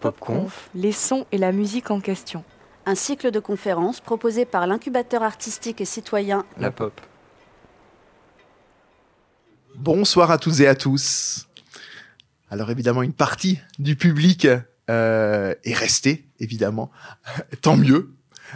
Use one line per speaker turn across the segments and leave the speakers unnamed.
Popconf, les sons et la musique en question.
Un cycle de conférences proposé par l'incubateur artistique et citoyen
La Pop.
Bonsoir à toutes et à tous. Alors évidemment, une partie du public euh, est restée, évidemment. Tant mieux.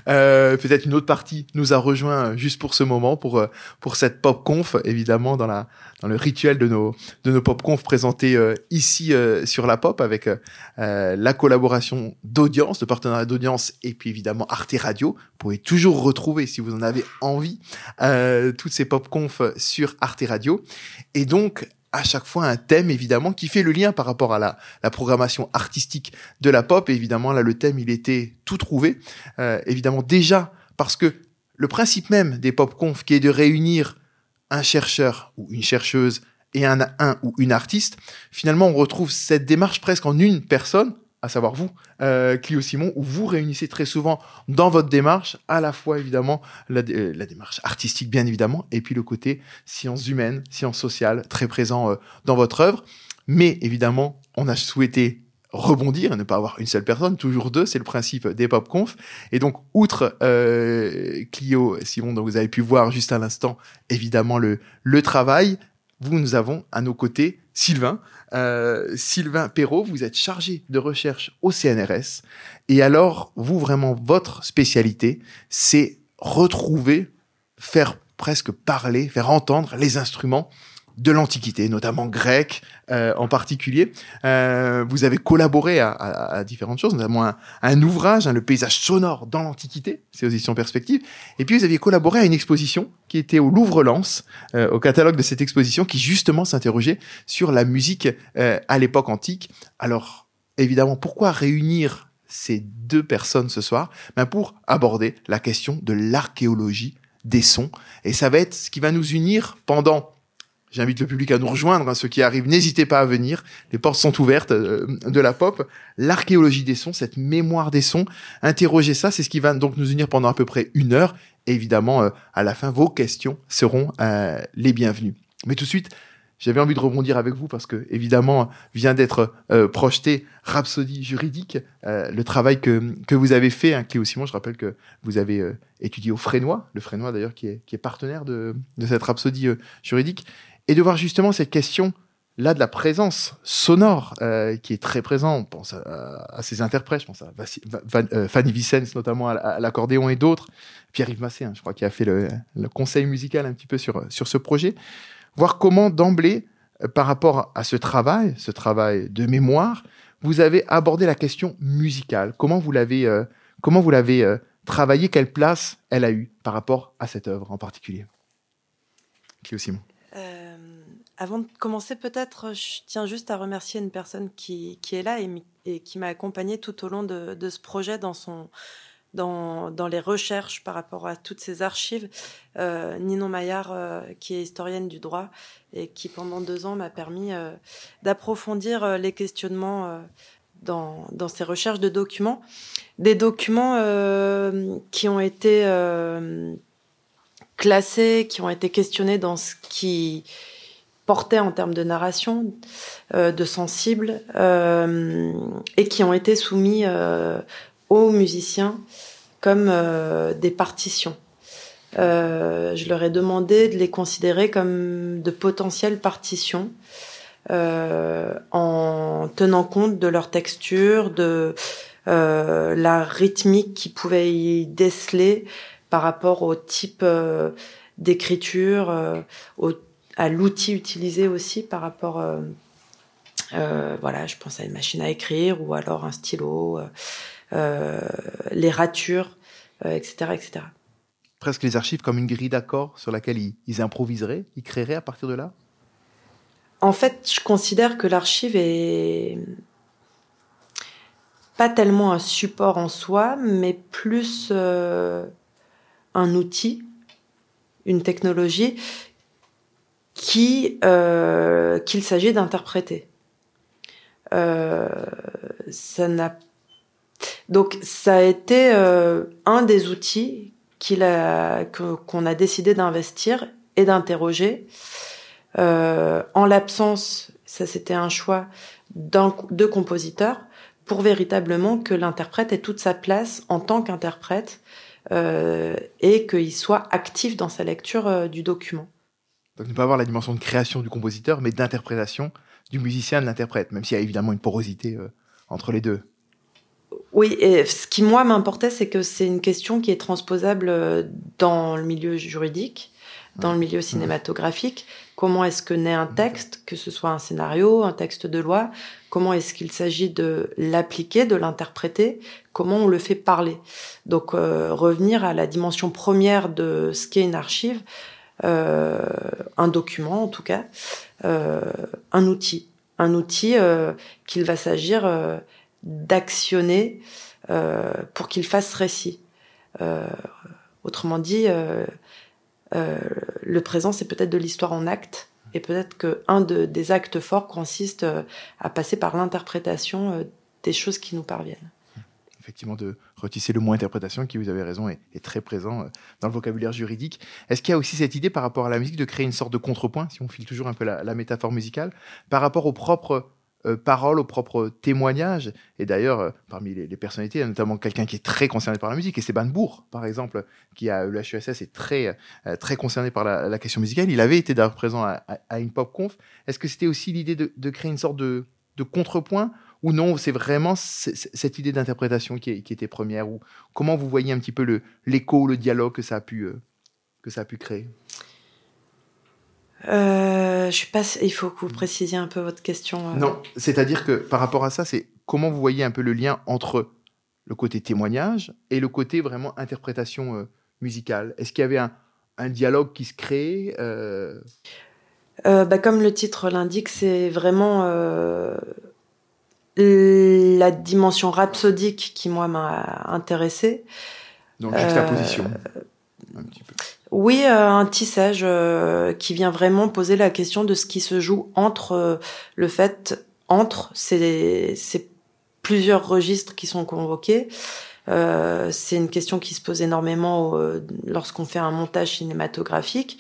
Euh, peut-être une autre partie nous a rejoint juste pour ce moment, pour euh, pour cette pop conf, évidemment dans la dans le rituel de nos de nos pop conf présentés euh, ici sur la pop avec la collaboration d'audience, de partenariat d'audience et puis évidemment Arte Radio. Vous pouvez toujours retrouver si vous en avez envie toutes ces pop conf sur Arte Radio et donc à chaque fois un thème évidemment qui fait le lien par rapport à la, la programmation artistique de la pop. Et évidemment là le thème il était tout trouvé. Euh, évidemment déjà parce que le principe même des pop conf qui est de réunir un chercheur ou une chercheuse et un, un ou une artiste, finalement on retrouve cette démarche presque en une personne à savoir vous, euh, Clio Simon, où vous réunissez très souvent dans votre démarche à la fois évidemment la, euh, démarche artistique bien évidemment, et puis le côté sciences humaines, sciences sociales très présent euh, dans votre œuvre. Mais évidemment, on a souhaité rebondir et ne pas avoir une seule personne, toujours deux, c'est le principe des pop conf. Et donc, outre euh, Clio Simon, dont vous avez pu voir juste à l'instant, évidemment le travail, vous nous avons à nos côtés Sylvain, euh, Sylvain Perrault, vous êtes chargé de recherche au CNRS. Et alors, vous, vraiment, votre spécialité, c'est retrouver, faire presque parler, faire entendre les instruments de l'Antiquité, notamment grec euh, en particulier. Euh, vous avez collaboré à, à, à, différentes choses, notamment un, un ouvrage, hein, le paysage sonore dans l'Antiquité, c'est aux éditions Perspective. Et puis vous aviez collaboré à une exposition qui était au Louvre-Lens, euh, au catalogue de cette exposition, qui justement s'interrogeait sur la musique euh, à l'époque antique. Alors, évidemment, pourquoi réunir ces deux personnes ce soir? Ben Pour aborder la question de l'archéologie des sons. Et ça va être ce qui va nous unir pendant J'invite le public à nous rejoindre, hein, ceux qui arrivent, n'hésitez pas à venir. Les portes sont ouvertes euh, de la pop. L'archéologie des sons, cette mémoire des sons, interroger ça, c'est ce qui va donc nous unir pendant à peu près une heure. Et évidemment, euh, à la fin, vos questions seront euh, les bienvenues. Mais tout de suite, j'avais envie de rebondir avec vous parce que évidemment vient d'être projeté Rhapsodie juridique, le travail que, que vous avez fait, hein, Cléo Simon, je rappelle que vous avez étudié au Frénois, le Frénois d'ailleurs qui est, qui est partenaire de, de cette Rhapsodie juridique, et de voir justement cette question là de la présence sonore euh, qui est très présent. On pense à, ces interprètes, je pense à Van, euh, Fanny Vicens notamment à, l'accordéon et d'autres. Pierre-Yves Massé, je crois, qui a fait le, conseil musical un petit peu sur, sur ce projet. Voir comment d'emblée, euh, par rapport à ce travail, ce travail de mémoire, vous avez abordé la question musicale. Comment vous l'avez, euh, comment vous l'avez travaillé? Quelle place elle a eu par rapport à cette œuvre en particulier? Qui Simon
euh, avant de commencer, peut-être, je tiens juste à remercier une personne qui, est là et, qui m'a accompagnée tout au long de, ce projet dans, les recherches par rapport à toutes ces archives. Euh, Ninon Maillard, euh, qui est historienne du droit et qui, pendant deux ans, m'a permis euh, d'approfondir euh, les questionnements dans ces recherches de documents. Des documents qui ont été classés, qui ont été questionnés dans ce qui portait en termes de narration, euh, de sensible, euh, et qui ont été soumis euh, aux musiciens comme des partitions. je leur ai demandé de les considérer comme de potentielles partitions, en tenant compte de leur texture, de la rythmique qu'ils pouvaient y déceler, par rapport au type euh, d'écriture, euh, à l'outil utilisé aussi par rapport, euh, euh, voilà, je pense à une machine à écrire ou alors un stylo, les ratures, etc., etc.
Presque les archives comme une grille d'accords sur laquelle ils, ils improviseraient, ils créeraient à partir de là?
En fait, je considère que l'archive est pas tellement un support en soi, mais plus euh, un outil, une technologie euh, qu'il s'agit d'interpréter. Euh, ça donc ça a été euh, un des outils qu'on a décidé d'investir et d'interroger. En l'absence, ça c'était un choix de compositeurs pour véritablement que l'interprète ait toute sa place en tant qu'interprète et qu'il soit actif dans sa lecture du document.
Donc ne pas avoir la dimension de création du compositeur, mais d'interprétation du musicien, de l'interprète, même s'il y a évidemment une porosité euh, entre les deux.
Oui, et ce qui moi m'importait, c'est que c'est une question qui est transposable euh, dans le milieu juridique, dans le milieu cinématographique. Comment est-ce que naît un texte, que ce soit un scénario, un texte de loi? Comment est-ce qu'il s'agit de l'appliquer, de l'interpréter? Comment on le fait parler? Donc euh, revenir à la dimension première de ce qu'est une archive, un document en tout cas, euh, un outil, un outil euh, qu'il va s'agir euh, d'actionner euh, pour qu'il fasse récit. autrement dit, le présent c'est peut-être de l'histoire en acte et peut-être qu'un de, des actes forts consiste à passer par l'interprétation des choses qui nous parviennent
effectivement de retisser le mot interprétation qui, vous avez raison, est, très présent euh, dans le vocabulaire juridique. Est-ce qu'il y a aussi cette idée par rapport à la musique de créer une sorte de contrepoint, si on file toujours un peu la, métaphore musicale, par rapport aux propres euh, paroles, aux propres témoignages? Et d'ailleurs, euh, parmi les, personnalités, il y a notamment quelqu'un qui est très concerné par la musique, et c'est Bourg, par exemple, qui a le HESS est très, très concerné par la, question musicale. Il avait été d'ailleurs présent à, une pop conf. Est-ce que c'était aussi l'idée de, créer une sorte de contrepoint ou non, c'est vraiment cette idée d'interprétation qui, était première ou comment vous voyez un petit peu l'écho, le, dialogue que ça a pu, euh, que ça a pu créer?
Euh, je pas, il faut que vous précisiez un peu votre question.
Euh. Non, c'est-à-dire que par rapport à ça, c'est comment vous voyez un peu le lien entre le côté témoignage et le côté vraiment interprétation musicale? Est-ce qu'il y avait un, dialogue qui se crée
bah, Comme le titre l'indique, c'est vraiment la dimension rhapsodique qui moi m'a intéressée.
Donc juxtaposition. Euh, un petit peu.
Oui, euh, un tissage euh, qui vient vraiment poser la question de ce qui se joue entre le fait entre ces, ces, plusieurs registres qui sont convoqués. c'est une question qui se pose énormément lorsqu'on fait un montage cinématographique.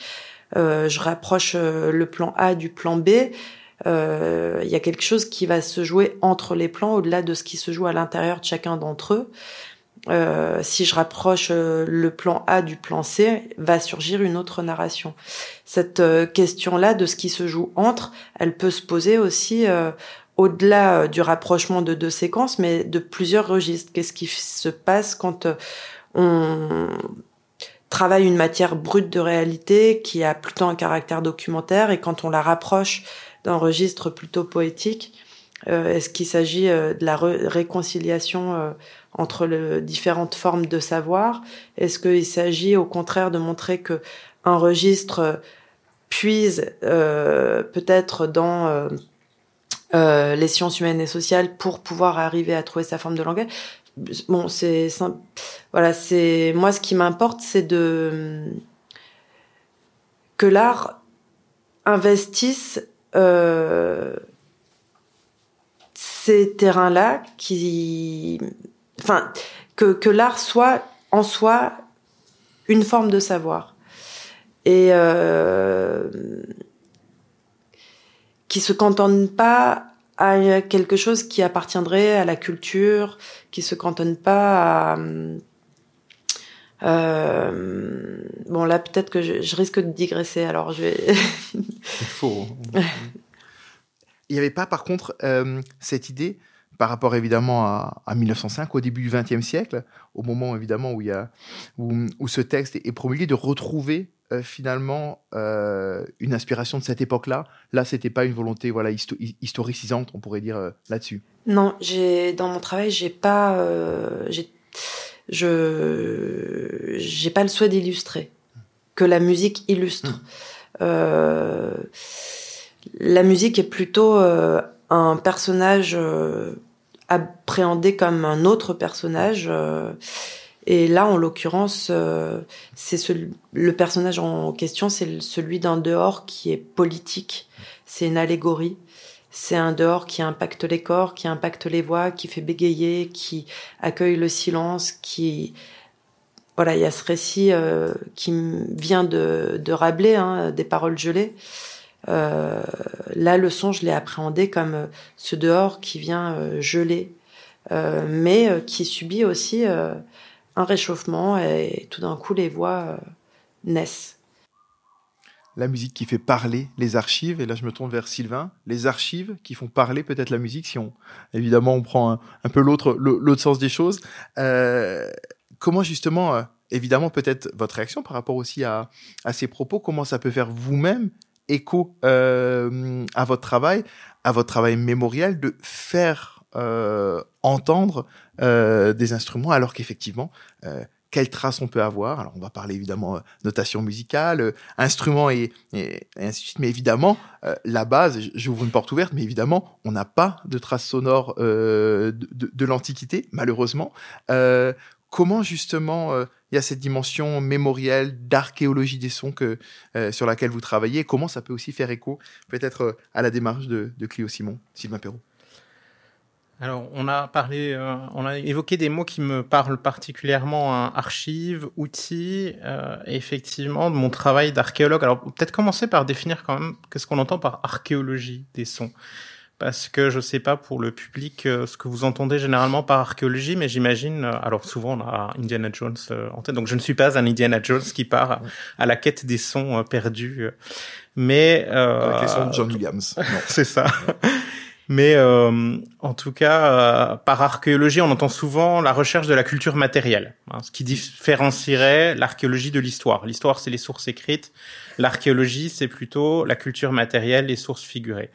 je rapproche le plan A du plan B il euh, y a quelque chose qui va se jouer entre les plans, au-delà de ce qui se joue à l'intérieur de chacun d'entre eux. Euh, si je rapproche euh, le plan A du plan C, va surgir une autre narration. Cette question-là de ce qui se joue entre, elle peut se poser aussi au-delà du rapprochement de deux séquences, mais de plusieurs registres. Qu'est-ce qui se passe quand on travaille une matière brute de réalité qui a plutôt un caractère documentaire et quand on la rapproche d'un registre plutôt poétique euh, Est-ce qu'il s'agit euh, de la réconciliation euh, entre les différentes formes de savoir? Est-ce qu'il s'agit au contraire de montrer que un registre puise peut-être dans les sciences humaines et sociales pour pouvoir arriver à trouver sa forme de langage? Bon, c'est voilà, c'est moi ce qui m'importe, c'est de que l'art investisse euh, ces terrains-là qui, enfin, que, que l'art soit en soi une forme de savoir. Et euh, qui se cantonne pas à quelque chose qui appartiendrait à la culture, qui se cantonne pas à euh, bon là peut-être que je, je, risque de digresser, alors je vais.
faux. Il n'y avait pas par contre euh, cette idée par rapport évidemment à, à, 1905, au début du XXe siècle, au moment évidemment où, il y a, où, où ce texte est promulgué, de retrouver euh, finalement euh, une inspiration de cette époque-là. Là, c'était pas une volonté voilà historicisante, on pourrait dire euh, là-dessus.
Non, j'ai dans mon travail, j'ai pas, euh, j'ai je j'ai pas le souhait d'illustrer, que la musique illustre. Mmh. Euh, la musique est plutôt euh, un personnage euh, appréhendé comme un autre personnage. Et là, en l'occurrence, c'est le personnage en question, c'est celui d'un dehors qui est politique. C'est une allégorie. C'est un dehors qui impacte les corps, qui impacte les voix, qui fait bégayer, qui accueille le silence, qui voilà, il y a ce récit euh, qui vient de, de Rabelais, hein, des paroles gelées. Euh, là, le son, je l'ai appréhendé comme ce dehors qui vient euh, geler mais qui subit aussi un réchauffement et tout d'un coup les voix naissent
la musique qui fait parler les archives. Et là, je me tourne vers Sylvain. Les archives qui font parler peut-être la musique, si on, évidemment, on prend un, peu l'autre, l'autre sens des choses. Euh, comment justement, euh, évidemment, peut-être votre réaction par rapport aussi à, à ces propos, comment ça peut faire vous-même écho euh, à votre travail, à votre travail mémorial, de faire entendre des instruments alors qu'effectivement, quelles traces on peut avoir. Alors, on va parler évidemment euh, notation musicale, euh, instruments et, ainsi de suite. Mais évidemment, euh, la base, j'ouvre une porte ouverte, mais évidemment, on n'a pas de traces sonores de, de l'Antiquité, malheureusement. comment justement il y a cette dimension mémorielle d'archéologie des sons que, sur laquelle vous travaillez Comment ça peut aussi faire écho peut-être à la démarche de, de Clio Simon, Sylvain Perrault?
Alors, on a parlé, euh, on a évoqué des mots qui me parlent particulièrement, hein, archives, outils, euh, et effectivement, de mon travail d'archéologue. Alors, peut-être commencer par définir quand même qu'est-ce qu'on entend par archéologie des sons. Parce que je sais pas pour le public euh, ce que vous entendez généralement par archéologie, mais j'imagine, alors souvent on a Indiana Jones en tête, donc je ne suis pas un Indiana Jones qui part à, la quête des sons perdus. Mais
Avec les sons de John Williams.
c'est ça. Mais euh, en tout cas, euh, par archéologie, on entend souvent la recherche de la culture matérielle, hein, ce qui différencierait l'archéologie de l'histoire. L'histoire, c'est les sources écrites. L'archéologie, c'est plutôt la culture matérielle, les sources figurées.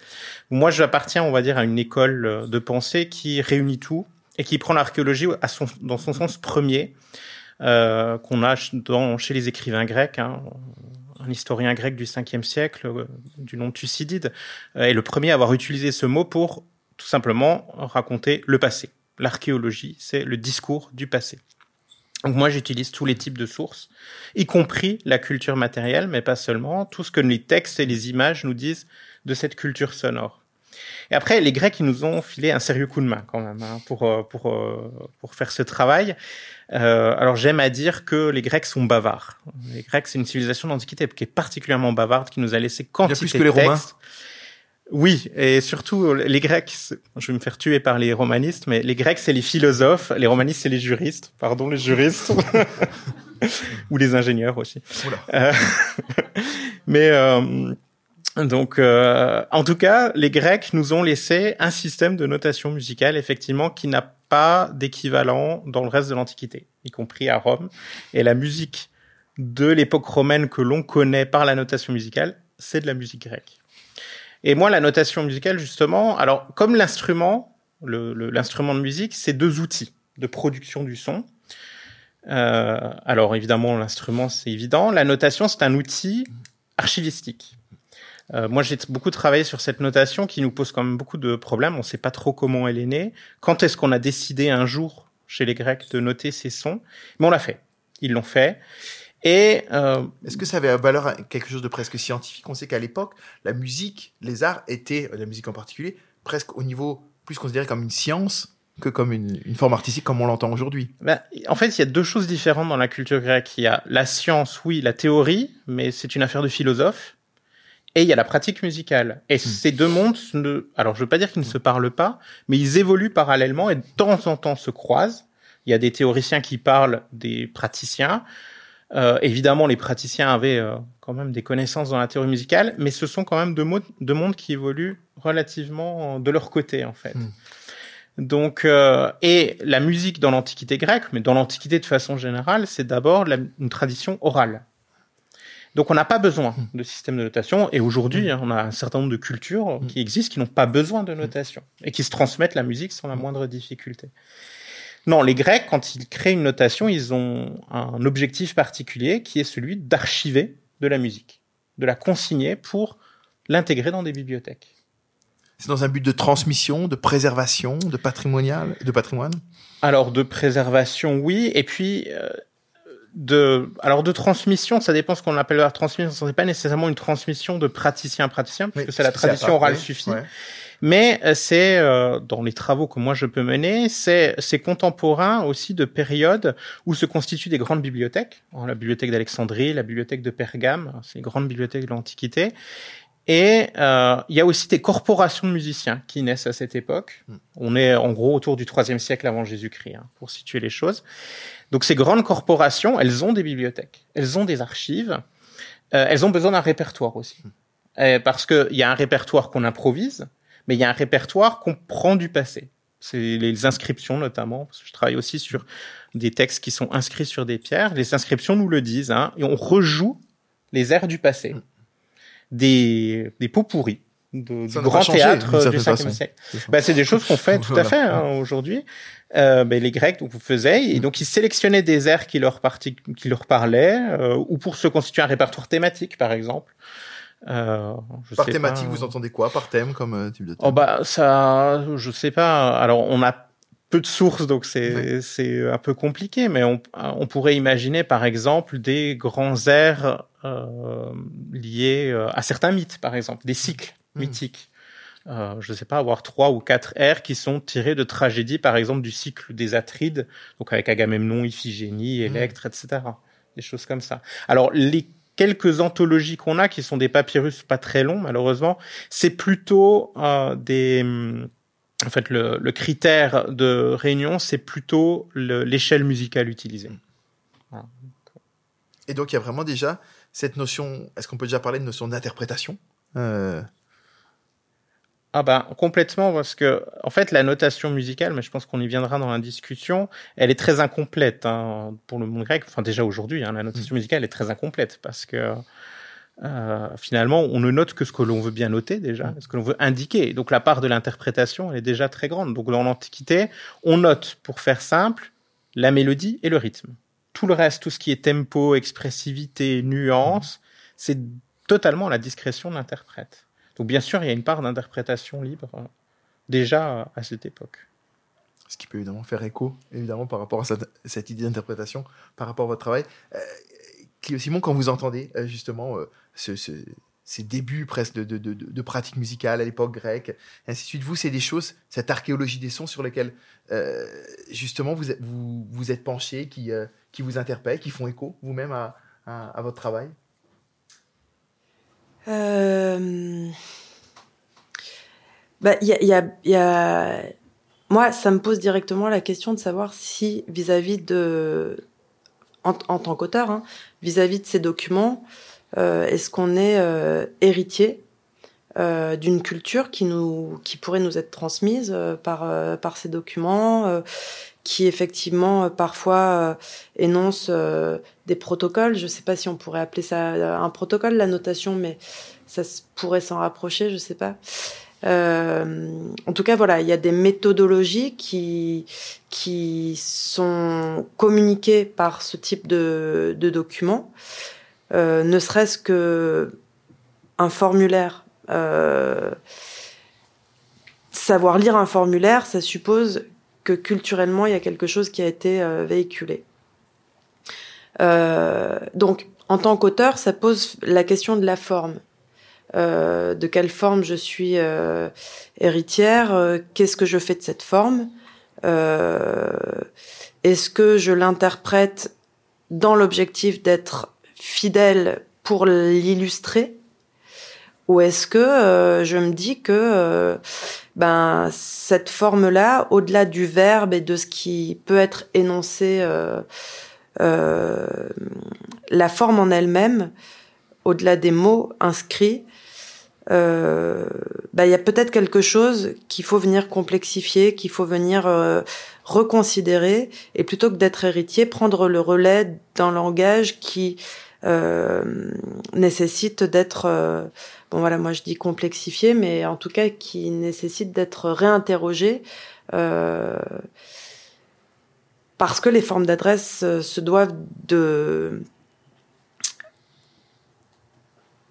Moi, j'appartiens, on va dire, à une école euh, de pensée qui réunit tout et qui prend l'archéologie dans son sens premier, euh, qu'on a dans, chez les écrivains grecs. Hein un historien grec du 5e siècle, euh, du nom de Thucydide, euh, est le premier à avoir utilisé ce mot pour tout simplement raconter le passé. L'archéologie, c'est le discours du passé. Donc moi, j'utilise tous les types de sources, y compris la culture matérielle, mais pas seulement, tout ce que les textes et les images nous disent de cette culture sonore. Et après, les Grecs, ils nous ont filé un sérieux coup de main quand même hein, pour, euh, pour, pour faire ce travail. Euh, alors j'aime à dire que les Grecs sont bavards. Les Grecs, c'est une civilisation d'antiquité qui est particulièrement bavarde, qui nous a laissé quantité plus que les Romains. Oui, et surtout les Grecs, je vais me faire tuer par les romanistes, mais les Grecs c'est les philosophes, les romanistes c'est les juristes, pardon les juristes, ou les ingénieurs aussi. Euh, mais euh, donc, euh, en tout cas, les Grecs nous ont laissé un système de notation musicale, effectivement, qui n'a pas d'équivalent dans le reste de l'Antiquité, y compris à Rome. Et la musique de l'époque romaine que l'on connaît par la notation musicale, c'est de la musique grecque. Et moi, la notation musicale, justement, alors comme l'instrument, l'instrument de musique, c'est deux outils de production du son. Euh, alors évidemment, l'instrument, c'est évident. La notation, c'est un outil archivistique. Euh, moi, j'ai beaucoup travaillé sur cette notation qui nous pose quand même beaucoup de problèmes. On ne sait pas trop comment elle est née. Quand est-ce qu'on a décidé un jour chez les Grecs de noter ces sons? Mais on l'a fait. Ils l'ont fait. Et
euh, est-ce que ça avait valeur quelque chose de presque scientifique? On sait qu'à l'époque, la musique, les arts étaient, la musique en particulier, presque au niveau plus considéré comme une science que comme une, une forme artistique comme on l'entend aujourd'hui.
Ben, en fait, il y a deux choses différentes dans la culture grecque. Il y a la science, oui, la théorie, mais c'est une affaire de philosophe et il y a la pratique musicale. Et hmm. ces deux mondes, ne, alors je veux pas dire qu'ils ne se parlent pas, mais ils évoluent parallèlement et de temps en temps se croisent. Il y a des théoriciens qui parlent des praticiens. Euh, évidemment, les praticiens avaient euh, quand même des connaissances dans la théorie musicale, mais ce sont quand même deux, deux mondes qui évoluent relativement de leur côté, en fait. Hmm. Donc, euh, et la musique dans l'Antiquité grecque, mais dans l'Antiquité de façon générale, c'est d'abord une tradition orale. Donc on n'a pas besoin de système de notation. Et aujourd'hui, hein, on a un certain nombre de cultures qui existent qui n'ont pas besoin de notation et qui se transmettent la musique sans la moindre difficulté. Non, les Grecs, quand ils créent une notation, ils ont un objectif particulier qui est celui d'archiver de la musique, de la consigner pour l'intégrer dans des bibliothèques.
C'est dans un but de transmission, de préservation, de patrimonial, de patrimoine?
Alors de préservation, oui, et puis euh, de, alors de transmission, ça dépend ce qu'on appelle la transmission. Ce n'est pas nécessairement une transmission de praticien à praticien, puisque c'est la tradition orale suffit. Mais euh, c'est euh, dans les travaux que moi je peux mener, c'est c'est contemporain aussi de périodes où se constituent des grandes bibliothèques, hein, la bibliothèque d'Alexandrie, la bibliothèque de Pergame, ces grandes bibliothèques de l'Antiquité, Et euh, il y a aussi des corporations de musiciens qui naissent à cette époque.
Mm.
On est en gros autour du IIIe siècle avant Jésus-Christ, hein, pour situer les choses. Donc ces grandes corporations, elles ont des bibliothèques, elles ont des archives, euh, elles ont besoin d'un répertoire aussi. Euh, parce qu'il y a un répertoire qu'on improvise, mais il y a un répertoire qu'on prend du passé. C'est les inscriptions notamment, parce que je travaille aussi sur des textes qui sont inscrits sur des pierres. Les inscriptions nous le disent, hein, et on rejoue les airs du passé. Des, des pots pourris de, du grand théâtre du
certaine
5e
façon.
siècle. Bah, c'est des choses qu'on fait tout à fait hein, aujourd'hui. Euh, ben, les Grecs donc, faisaient, et donc ils sélectionnaient des airs qui leur, parti- qui leur parlaient, euh, ou pour se constituer un répertoire thématique, par exemple. Euh, je
Par
sais
thématique,
pas.
vous entendez quoi Par thème comme type de thème
Oh bah ça, je sais pas. Alors on a peu de sources, donc c'est
Oui.
un peu compliqué, mais on, on pourrait imaginer par exemple des grands airs euh, liés à certains mythes, par exemple, des cycles
Mm.
mythiques. Euh, je sais pas, avoir trois ou quatre airs qui sont tirés de tragédies, par exemple du cycle des Atrides, donc avec Agamemnon, Iphigénie, Électre, etc. Des choses comme ça. Alors les quelques anthologies qu'on a, qui sont des papyrus pas très longs malheureusement, c'est plutôt euh, des hum, en fait le, le critère de réunion c'est plutôt le- l'échelle musicale utilisée
Et donc, il y a vraiment déjà cette notion. Est-ce qu'on peut déjà parler de notion d'interprétation? Euh,
ah ben complètement parce que en fait la notation musicale mais je pense qu'on y viendra dans la discussion elle est très incomplète hein, pour le monde grec. Enfin déjà aujourd'hui hein, la notation musicale est très incomplète parce que euh, finalement on ne note que ce que l'on veut bien noter déjà ce que l'on veut indiquer. Donc la part de l'interprétation elle est déjà très grande. Donc dans l'antiquité on note pour faire simple la mélodie et le rythme. Tout le reste tout ce qui est tempo expressivité nuance c'est totalement à la discrétion de l'interprète donc bien sûr, il y a une part d'interprétation libre euh, déjà à cette époque.
ce qui peut évidemment faire écho, évidemment, par rapport à cette, idée d'interprétation, par rapport à votre travail. Euh, Simon, quand vous entendez euh, justement euh, ce- ce- ces débuts presque de, de, de, pratique musicale à l'époque grecque, ainsi de suite, vous, c'est des choses, cette archéologie des sons sur lesquelles euh, justement vous vous, êtes penché, qui, qui vous interpellent, qui font écho vous-même à votre travail?
Euh, bah, y a, y Moi, ça me pose directement la question de savoir si, vis-à-vis de. En, tant qu'auteur, hein, vis-à-vis de ces documents, euh, est-ce qu'on est euh, héritier euh, d'une culture qui, pourrait nous être transmise par, ces documents, qui effectivement euh, parfois euh, énonce euh, des protocoles. Je ne sais pas si on pourrait appeler ça un protocole, la notation, mais ça pourrait s'en rapprocher, je ne sais pas. En tout cas, voilà, il y a des méthodologies qui, qui sont communiquées par ce type de, de documents, ne serait-ce que un formulaire. savoir lire un formulaire, ça suppose culturellement, il y a quelque chose qui a été euh, véhiculé. Euh, donc, en tant qu'auteur, ça pose la question de la forme. Euh, de quelle forme je suis héritière Qu'est-ce que je fais de cette forme Est-ce que je l'interprète dans l'objectif d'être fidèle pour l'illustrer ou est-ce que je me dis que ben cette forme-là, au-delà du verbe et de ce qui peut être énoncé, euh, euh, la forme en elle-même, au-delà des mots inscrits, euh, ben, il y a peut-être quelque chose qu'il faut venir complexifier, qu'il faut venir euh, reconsidérer, et plutôt que d'être héritier, prendre le relais d'un langage qui euh, nécessite d'être euh, bon voilà moi je dis complexifié mais en tout cas qui nécessite d'être réinterrogé euh, parce que les formes d'adresse euh, se doivent de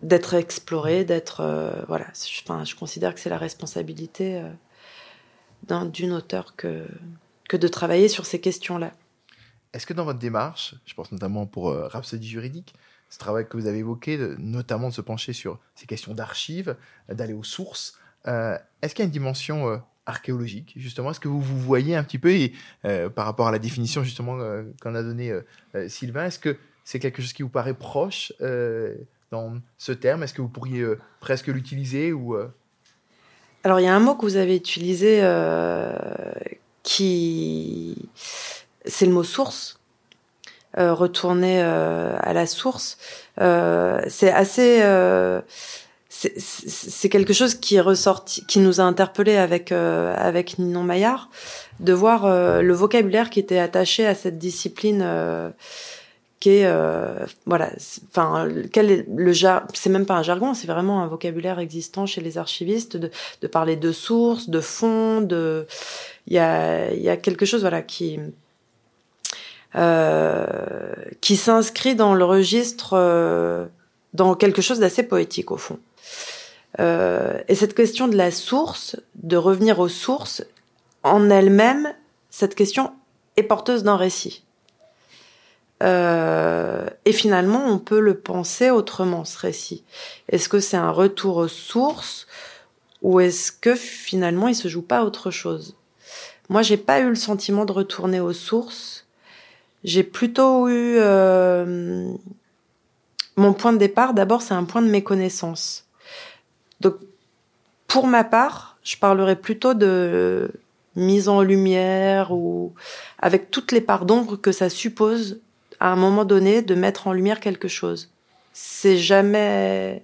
d'être explorées d'être euh, voilà. Je, enfin, je considère que c'est la responsabilité euh, d'un d'une auteur que que de travailler sur ces questions là
Est-ce que dans votre démarche, je pense notamment pour euh, Rhapsody juridique, ce travail que vous avez évoqué, notamment de se pencher sur ces questions d'archives, euh, d'aller aux sources, euh, est-ce qu'il y a une dimension euh, archéologique justement? Est-ce que vous vous voyez un petit peu et, par rapport à la définition justement qu'en a donné euh, Sylvain Est-ce que c'est quelque chose qui vous paraît proche dans ce terme? Est-ce que vous pourriez presque l'utiliser ou
Alors, il y a un mot que vous avez utilisé qui. C'est le mot source. Euh, retourner euh, à la source. Euh, c'est assez. c'est quelque chose qui ressorti, qui nous a interpellé avec avec Ninon Maillard, de voir le vocabulaire qui était attaché à cette discipline qui est euh, voilà enfin quel est le c'est même pas un jargon c'est vraiment un vocabulaire existant chez les archivistes de, de parler de sources de fonds de il y a il y a quelque chose voilà qui euh, qui s'inscrit dans le registre euh, dans quelque chose d'assez poétique au fond euh, et cette question de la source de revenir aux sources en elle-même cette question est porteuse d'un récit euh, et finalement, on peut le penser autrement, ce récit. Est-ce que c'est un retour aux sources ou est-ce que finalement, il se joue pas autre chose? Moi, j'ai pas eu le sentiment de retourner aux sources. J'ai plutôt eu euh, mon point de départ. D'abord, c'est un point de méconnaissance. Donc, pour ma part, je parlerai plutôt de mise en lumière ou avec toutes les parts d'ombre que ça suppose à un moment donné de mettre en lumière quelque chose. C'est jamais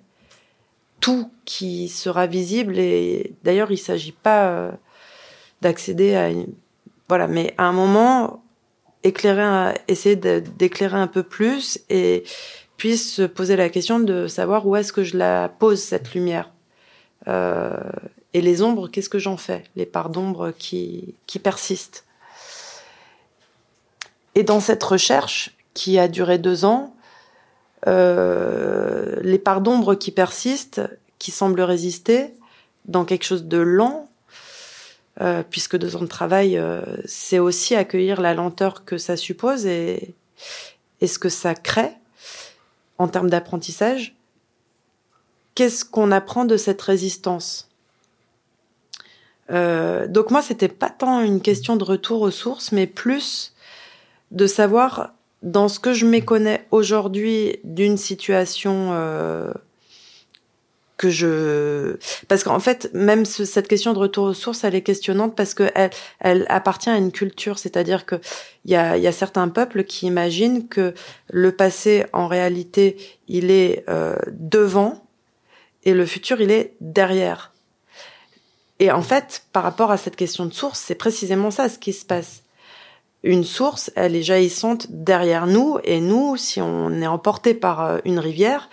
tout qui sera visible et d'ailleurs il s'agit pas euh, d'accéder à une... voilà mais à un moment éclairer essayer d'éclairer un peu plus et puis se poser la question de savoir où est-ce que je la pose cette lumière. Euh, et les ombres qu'est-ce que j'en fais? Les parts d'ombre qui qui persistent. Et dans cette recherche qui a duré deux ans, euh, les parts d'ombre qui persistent, qui semblent résister dans quelque chose de lent, euh, puisque deux ans de travail, euh, c'est aussi accueillir la lenteur que ça suppose et, et ce que ça crée en termes d'apprentissage. Qu'est-ce qu'on apprend de cette résistance? Euh, Donc moi, c'était pas tant une question de retour aux sources, mais plus de savoir dans ce que je méconnais aujourd'hui d'une situation euh, je parce qu'en fait même ce, cette question de retour aux sources elle est questionnante parce que elle, appartient à une culture. C'est-à-dire que il y a, y a certains peuples qui imaginent que le passé en réalité il est euh, devant et le futur il est derrière. Et en fait par rapport à cette question de source c'est précisément ça ce qui se passe. Une source, elle est jaillissante derrière nous, et nous, si on est emporté par euh, une rivière,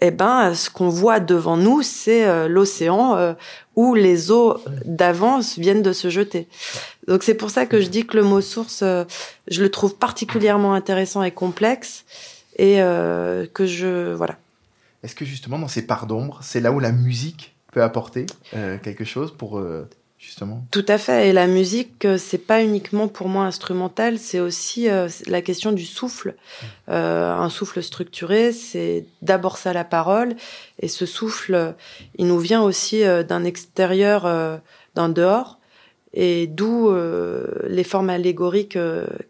eh ben, ce qu'on voit devant nous, c'est euh, l'océan euh, où les eaux d'avance viennent de se jeter. Donc c'est pour ça que je dis que le mot source, je le trouve particulièrement intéressant et complexe, et que je voilà.
Est-ce que justement dans ces parts d'ombre, c'est là où la musique peut apporter quelque chose pour
tout à fait. Et la musique, euh, c'est pas uniquement pour moi instrumental, c'est aussi euh, la question du souffle. Euh, un souffle structuré, c'est d'abord ça la parole, et ce souffle, il nous vient aussi d'un extérieur, d'un dehors, et d'où les formes allégoriques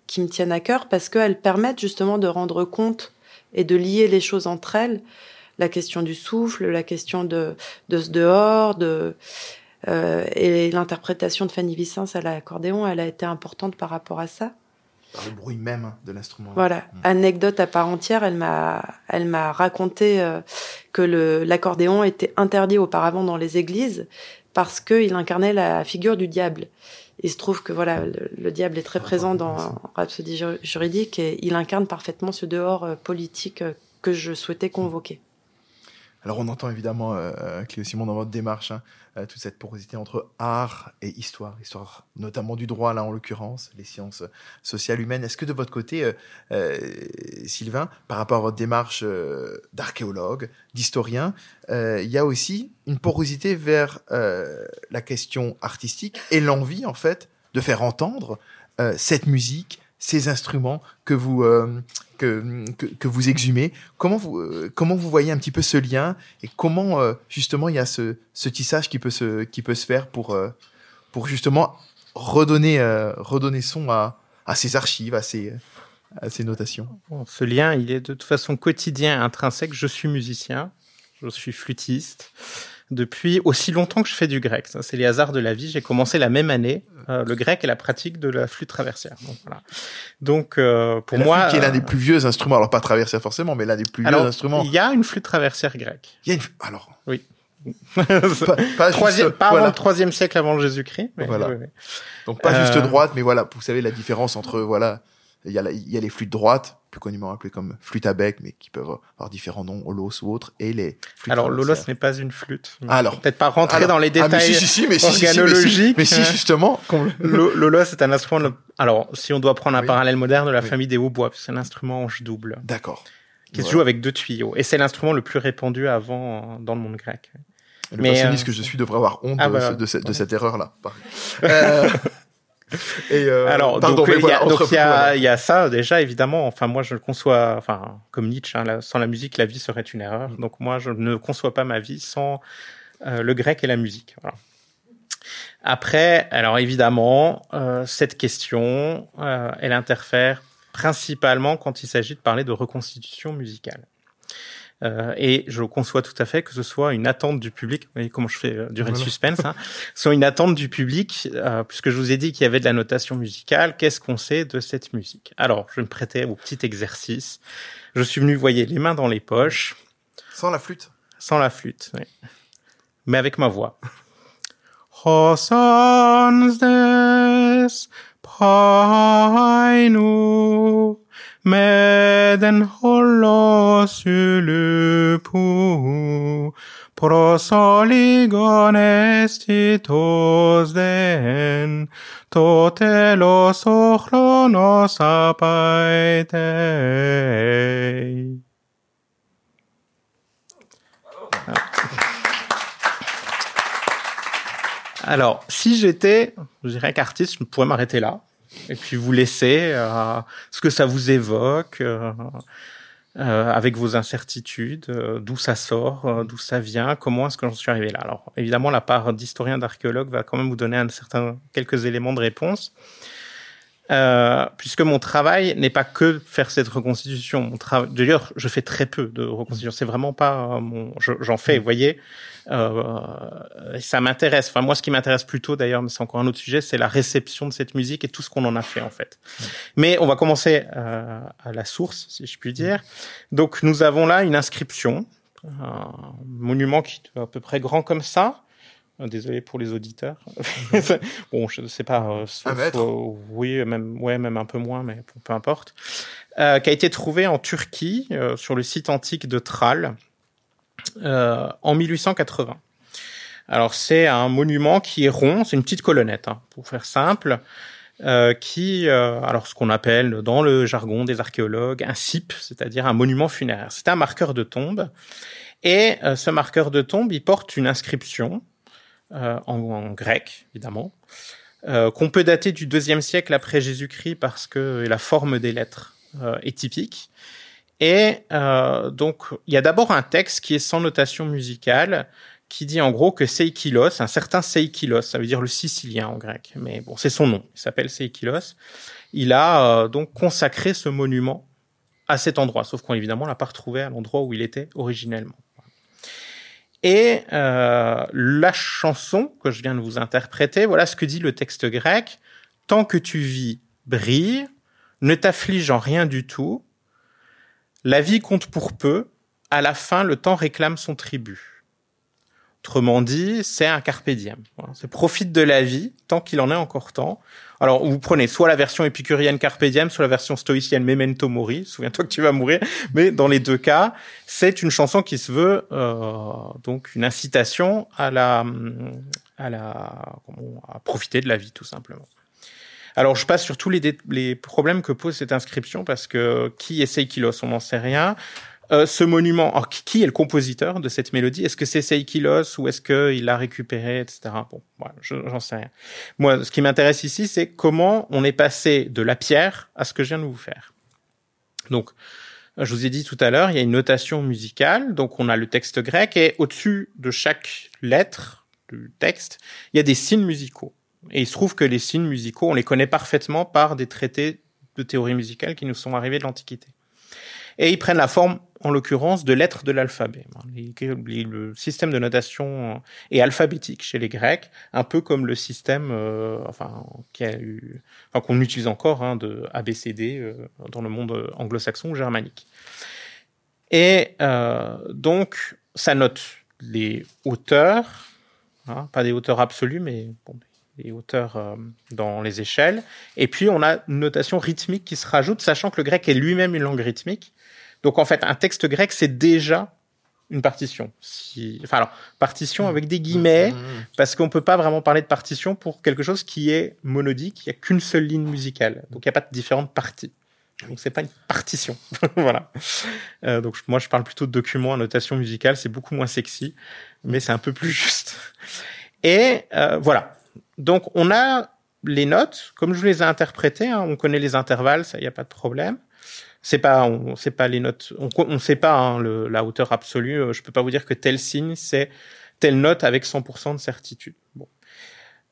qui me tiennent à cœur, parce qu'elles permettent justement de rendre compte et de lier les choses entre elles. La question du souffle, la question de, de ce dehors, de euh, et l'interprétation de Fanny Vicens à l'accordéon, elle a été importante par rapport à ça.
Par le bruit même de l'instrument.
Voilà, mm. anecdote à part entière, elle m'a, elle m'a raconté euh, que le, l'accordéon était interdit auparavant dans les églises parce qu'il incarnait la figure du diable. Il se trouve que voilà, le, diable est très présent dans Rhapsodie juridique et il incarne parfaitement ce dehors euh, politique que je souhaitais convoquer.
Alors on entend évidemment, euh, Cléo Simon, dans votre démarche, hein, euh, toute cette porosité entre art et histoire, histoire notamment du droit, là en l'occurrence, les sciences sociales humaines. Est-ce que de votre côté, euh, euh Sylvain, par rapport à votre démarche d'archéologue, d'historien, il y a aussi une porosité vers la question artistique et l'envie, en fait, de faire entendre cette musique, ces instruments que vous euh, que, que, vous exhumez. Comment vous euh, comment vous voyez un petit peu ce lien et comment euh, justement il y a ce, ce tissage qui peut se qui peut se faire pour pour justement redonner redonner son à, à ces archives, à ces à ces notations?
Ce lien, il est de toute façon quotidien, intrinsèque. Je suis musicien, je suis flûtiste depuis aussi longtemps que je fais du grec. Ça, c'est les hasards de la vie. J'ai commencé la même année euh, le grec et la pratique de la flûte traversière. Donc, voilà. Donc euh, pour
La
moi,
flûte qui est l'un
euh,
des plus vieux instruments, alors pas traversière forcément, mais l'un des plus
alors,
vieux instruments.
il y a une flûte traversière grecque.
Il y a une... Alors,
Oui.
pas, pas
Troisième,
juste,
pas avant le troisième siècle avant Jésus-Christ. mais
Voilà.
oui, oui.
Donc pas juste
Euh,
droite, mais voilà, vous savez la différence entre voilà, il y a la- il y a les flûtes droites, plus communément appelées comme flûte à bec, mais qui peuvent avoir différents noms, holos ou autres, et les flûtes
Alors l'olos
traversières.
n'est pas une flûte.
Alors.
peut-être pas rentrer
Alors,
dans les
ah,
détails.
mais si, si, si, mais si,
organologiques,
mais si,
hein.
justement,
L'olos est un instrument. de- Alors, si on doit prendre un
Oui.
parallèle moderne de la
Oui.
famille des hautbois, c'est un instrument ange double
D'accord.
qui se joue avec deux tuyaux, et c'est l'instrument le plus répandu avant euh, dans le monde grec.
Le
Mais, euh,
que je suis devrait avoir honte
ah,
de,
bah,
ce- de, cette- de
voilà.
cette erreur-là. Euh, et euh,
Alors,
pardon,
donc il y
voilà,
y
voilà.
y a ça déjà évidemment. Enfin, moi, je le conçois. Enfin, comme Nietzsche, hein, la- sans la musique, la vie serait une erreur.
Mm.
Donc moi, je ne conçois pas ma vie sans euh, le grec et la musique. Voilà. Après, alors évidemment, euh, cette question, euh, elle interfère principalement quand il s'agit de parler de reconstitution musicale. Euh, et je conçois tout à fait que ce soit une attente du public. Vous voyez comment je fais euh, durer le suspense. Hein, soit une attente du public, euh, puisque je vous ai dit qu'il y avait de la notation musicale. Qu'est-ce qu'on sait de cette musique? Alors, je me prêtais au petit exercice. Je suis venu, vous voyez, les mains dans les poches,
Sans la flûte.
sans la flûte, oui. mais avec ma voix. Des painu meden holos ulupu prosoligon estitos den totelos ochronos apaitei. Alors, si j'étais, je dirais qu'artiste, je pourrais m'arrêter là et puis vous laisser euh, ce que ça vous évoque euh, euh, avec vos incertitudes, euh, d'où ça sort, euh, d'où ça vient, comment est-ce que j'en suis arrivé là. Alors, évidemment, la part d'historien, d'archéologue va quand même vous donner un certain quelques éléments de réponse. Euh, puisque mon travail n'est pas que faire cette reconstitution. Mon travail, d'ailleurs, je fais très peu de reconstitution. C'est vraiment pas euh, mon. je- J'en fais, vous voyez. Euh, ça m'intéresse. Enfin, moi, ce qui m'intéresse plutôt, d'ailleurs, mais c'est encore un autre sujet, c'est la réception de cette musique et tout ce qu'on en a fait, en fait. Mais on va commencer euh, à la source, si je puis dire. Donc, nous avons là une inscription, un monument qui est à peu près grand comme ça. Euh, Désolé pour les auditeurs. bon, je ne sais pas. euh, sauf, euh, oui, même, ouais, même un peu moins, mais peu, importe. Euh, qui a été trouvé en Turquie, sur le site antique de Tral, en 1880. Alors, c'est un monument qui est rond, c'est une petite colonnette, hein, pour faire simple, qui, alors ce qu'on appelle dans le jargon des archéologues, un CIP, c'est-à-dire un monument funéraire. C'est un marqueur de tombe. Et ce marqueur de tombe, il porte une inscription en, en grec, évidemment, euh, qu'on peut dater du deuxième siècle après Jésus-Christ parce que la forme des lettres euh, est typique. Et euh, donc, il y a d'abord un texte qui est sans notation musicale, qui dit en gros que Seikilos, un certain Seikilos, ça veut dire le Sicilien en grec, mais bon, c'est son nom, il s'appelle Seikilos, il a euh, donc consacré ce monument à cet endroit, sauf qu'on évidemment l'a pas retrouvé à l'endroit où il était originellement. Et euh, la chanson que je viens de vous interpréter, voilà ce que dit le texte grec. Tant que tu vis, brille, ne t'afflige en rien du tout. La vie compte pour peu, à la fin le temps réclame son tribut. Autrement dit, c'est un carpe diem. Profite de la vie tant qu'il en est encore temps. Alors, vous prenez soit la version épicurienne carpe diem, soit la version stoïcienne memento mori. Souviens-toi que tu vas mourir. Mais dans les deux cas, c'est une chanson qui se veut euh, donc une incitation à la à la comment, à profiter de la vie tout simplement. Alors, je passe sur tous les, les problèmes que pose cette inscription parce que qui est Seikilos, on n'en sait rien. Euh, ce monument, alors, qui- est le compositeur de cette mélodie? Est-ce que c'est Seikilos ou est-ce qu'il l'a récupéré, etc. Bon, voilà, je- j'en sais rien. Moi, ce qui m'intéresse ici, c'est comment on est passé de la pierre à ce que je viens de vous faire. Donc, je vous ai dit tout à l'heure, il y a une notation musicale, donc on a le texte grec et au-dessus de chaque lettre du texte, il y a des signes musicaux. Et il se trouve que les signes musicaux, on les connaît parfaitement par des traités de théories musicales qui nous sont arrivées de l'Antiquité. Et ils prennent la forme, en l'occurrence, de lettres de l'alphabet. Le système de notation est alphabétique chez les Grecs, un peu comme le système, euh, qu'on utilise encore, hein, de ABCD euh, dans le monde anglo-saxon ou germanique. Et euh, donc, ça note les hauteurs, hein, pas des hauteurs absolues, mais bon, les hauteurs euh, dans les échelles. Et puis, on a une notation rythmique qui se rajoute, sachant que le grec est lui-même une langue rythmique. Donc, en fait, un texte grec, c'est déjà une partition. Si... Enfin, alors, partition avec des guillemets, mmh, mmh, mmh. parce qu'on peut pas vraiment parler de partition pour quelque chose qui est monodique, il n'y a qu'une seule ligne musicale. Donc, il n'y a pas de différentes parties. Donc c'est pas une partition, voilà. Euh, donc moi je parle plutôt de document à notation musicale, c'est beaucoup moins sexy, mais c'est un peu plus juste. Et euh, voilà. Donc on a les notes, comme je vous les ai interprétées, hein, on connaît les intervalles, ça y a pas de problème. C'est pas, on sait pas les notes, on, on sait pas hein, le, la hauteur absolue. Euh, je peux pas vous dire que tel signe c'est telle note avec 100% de certitude. Bon.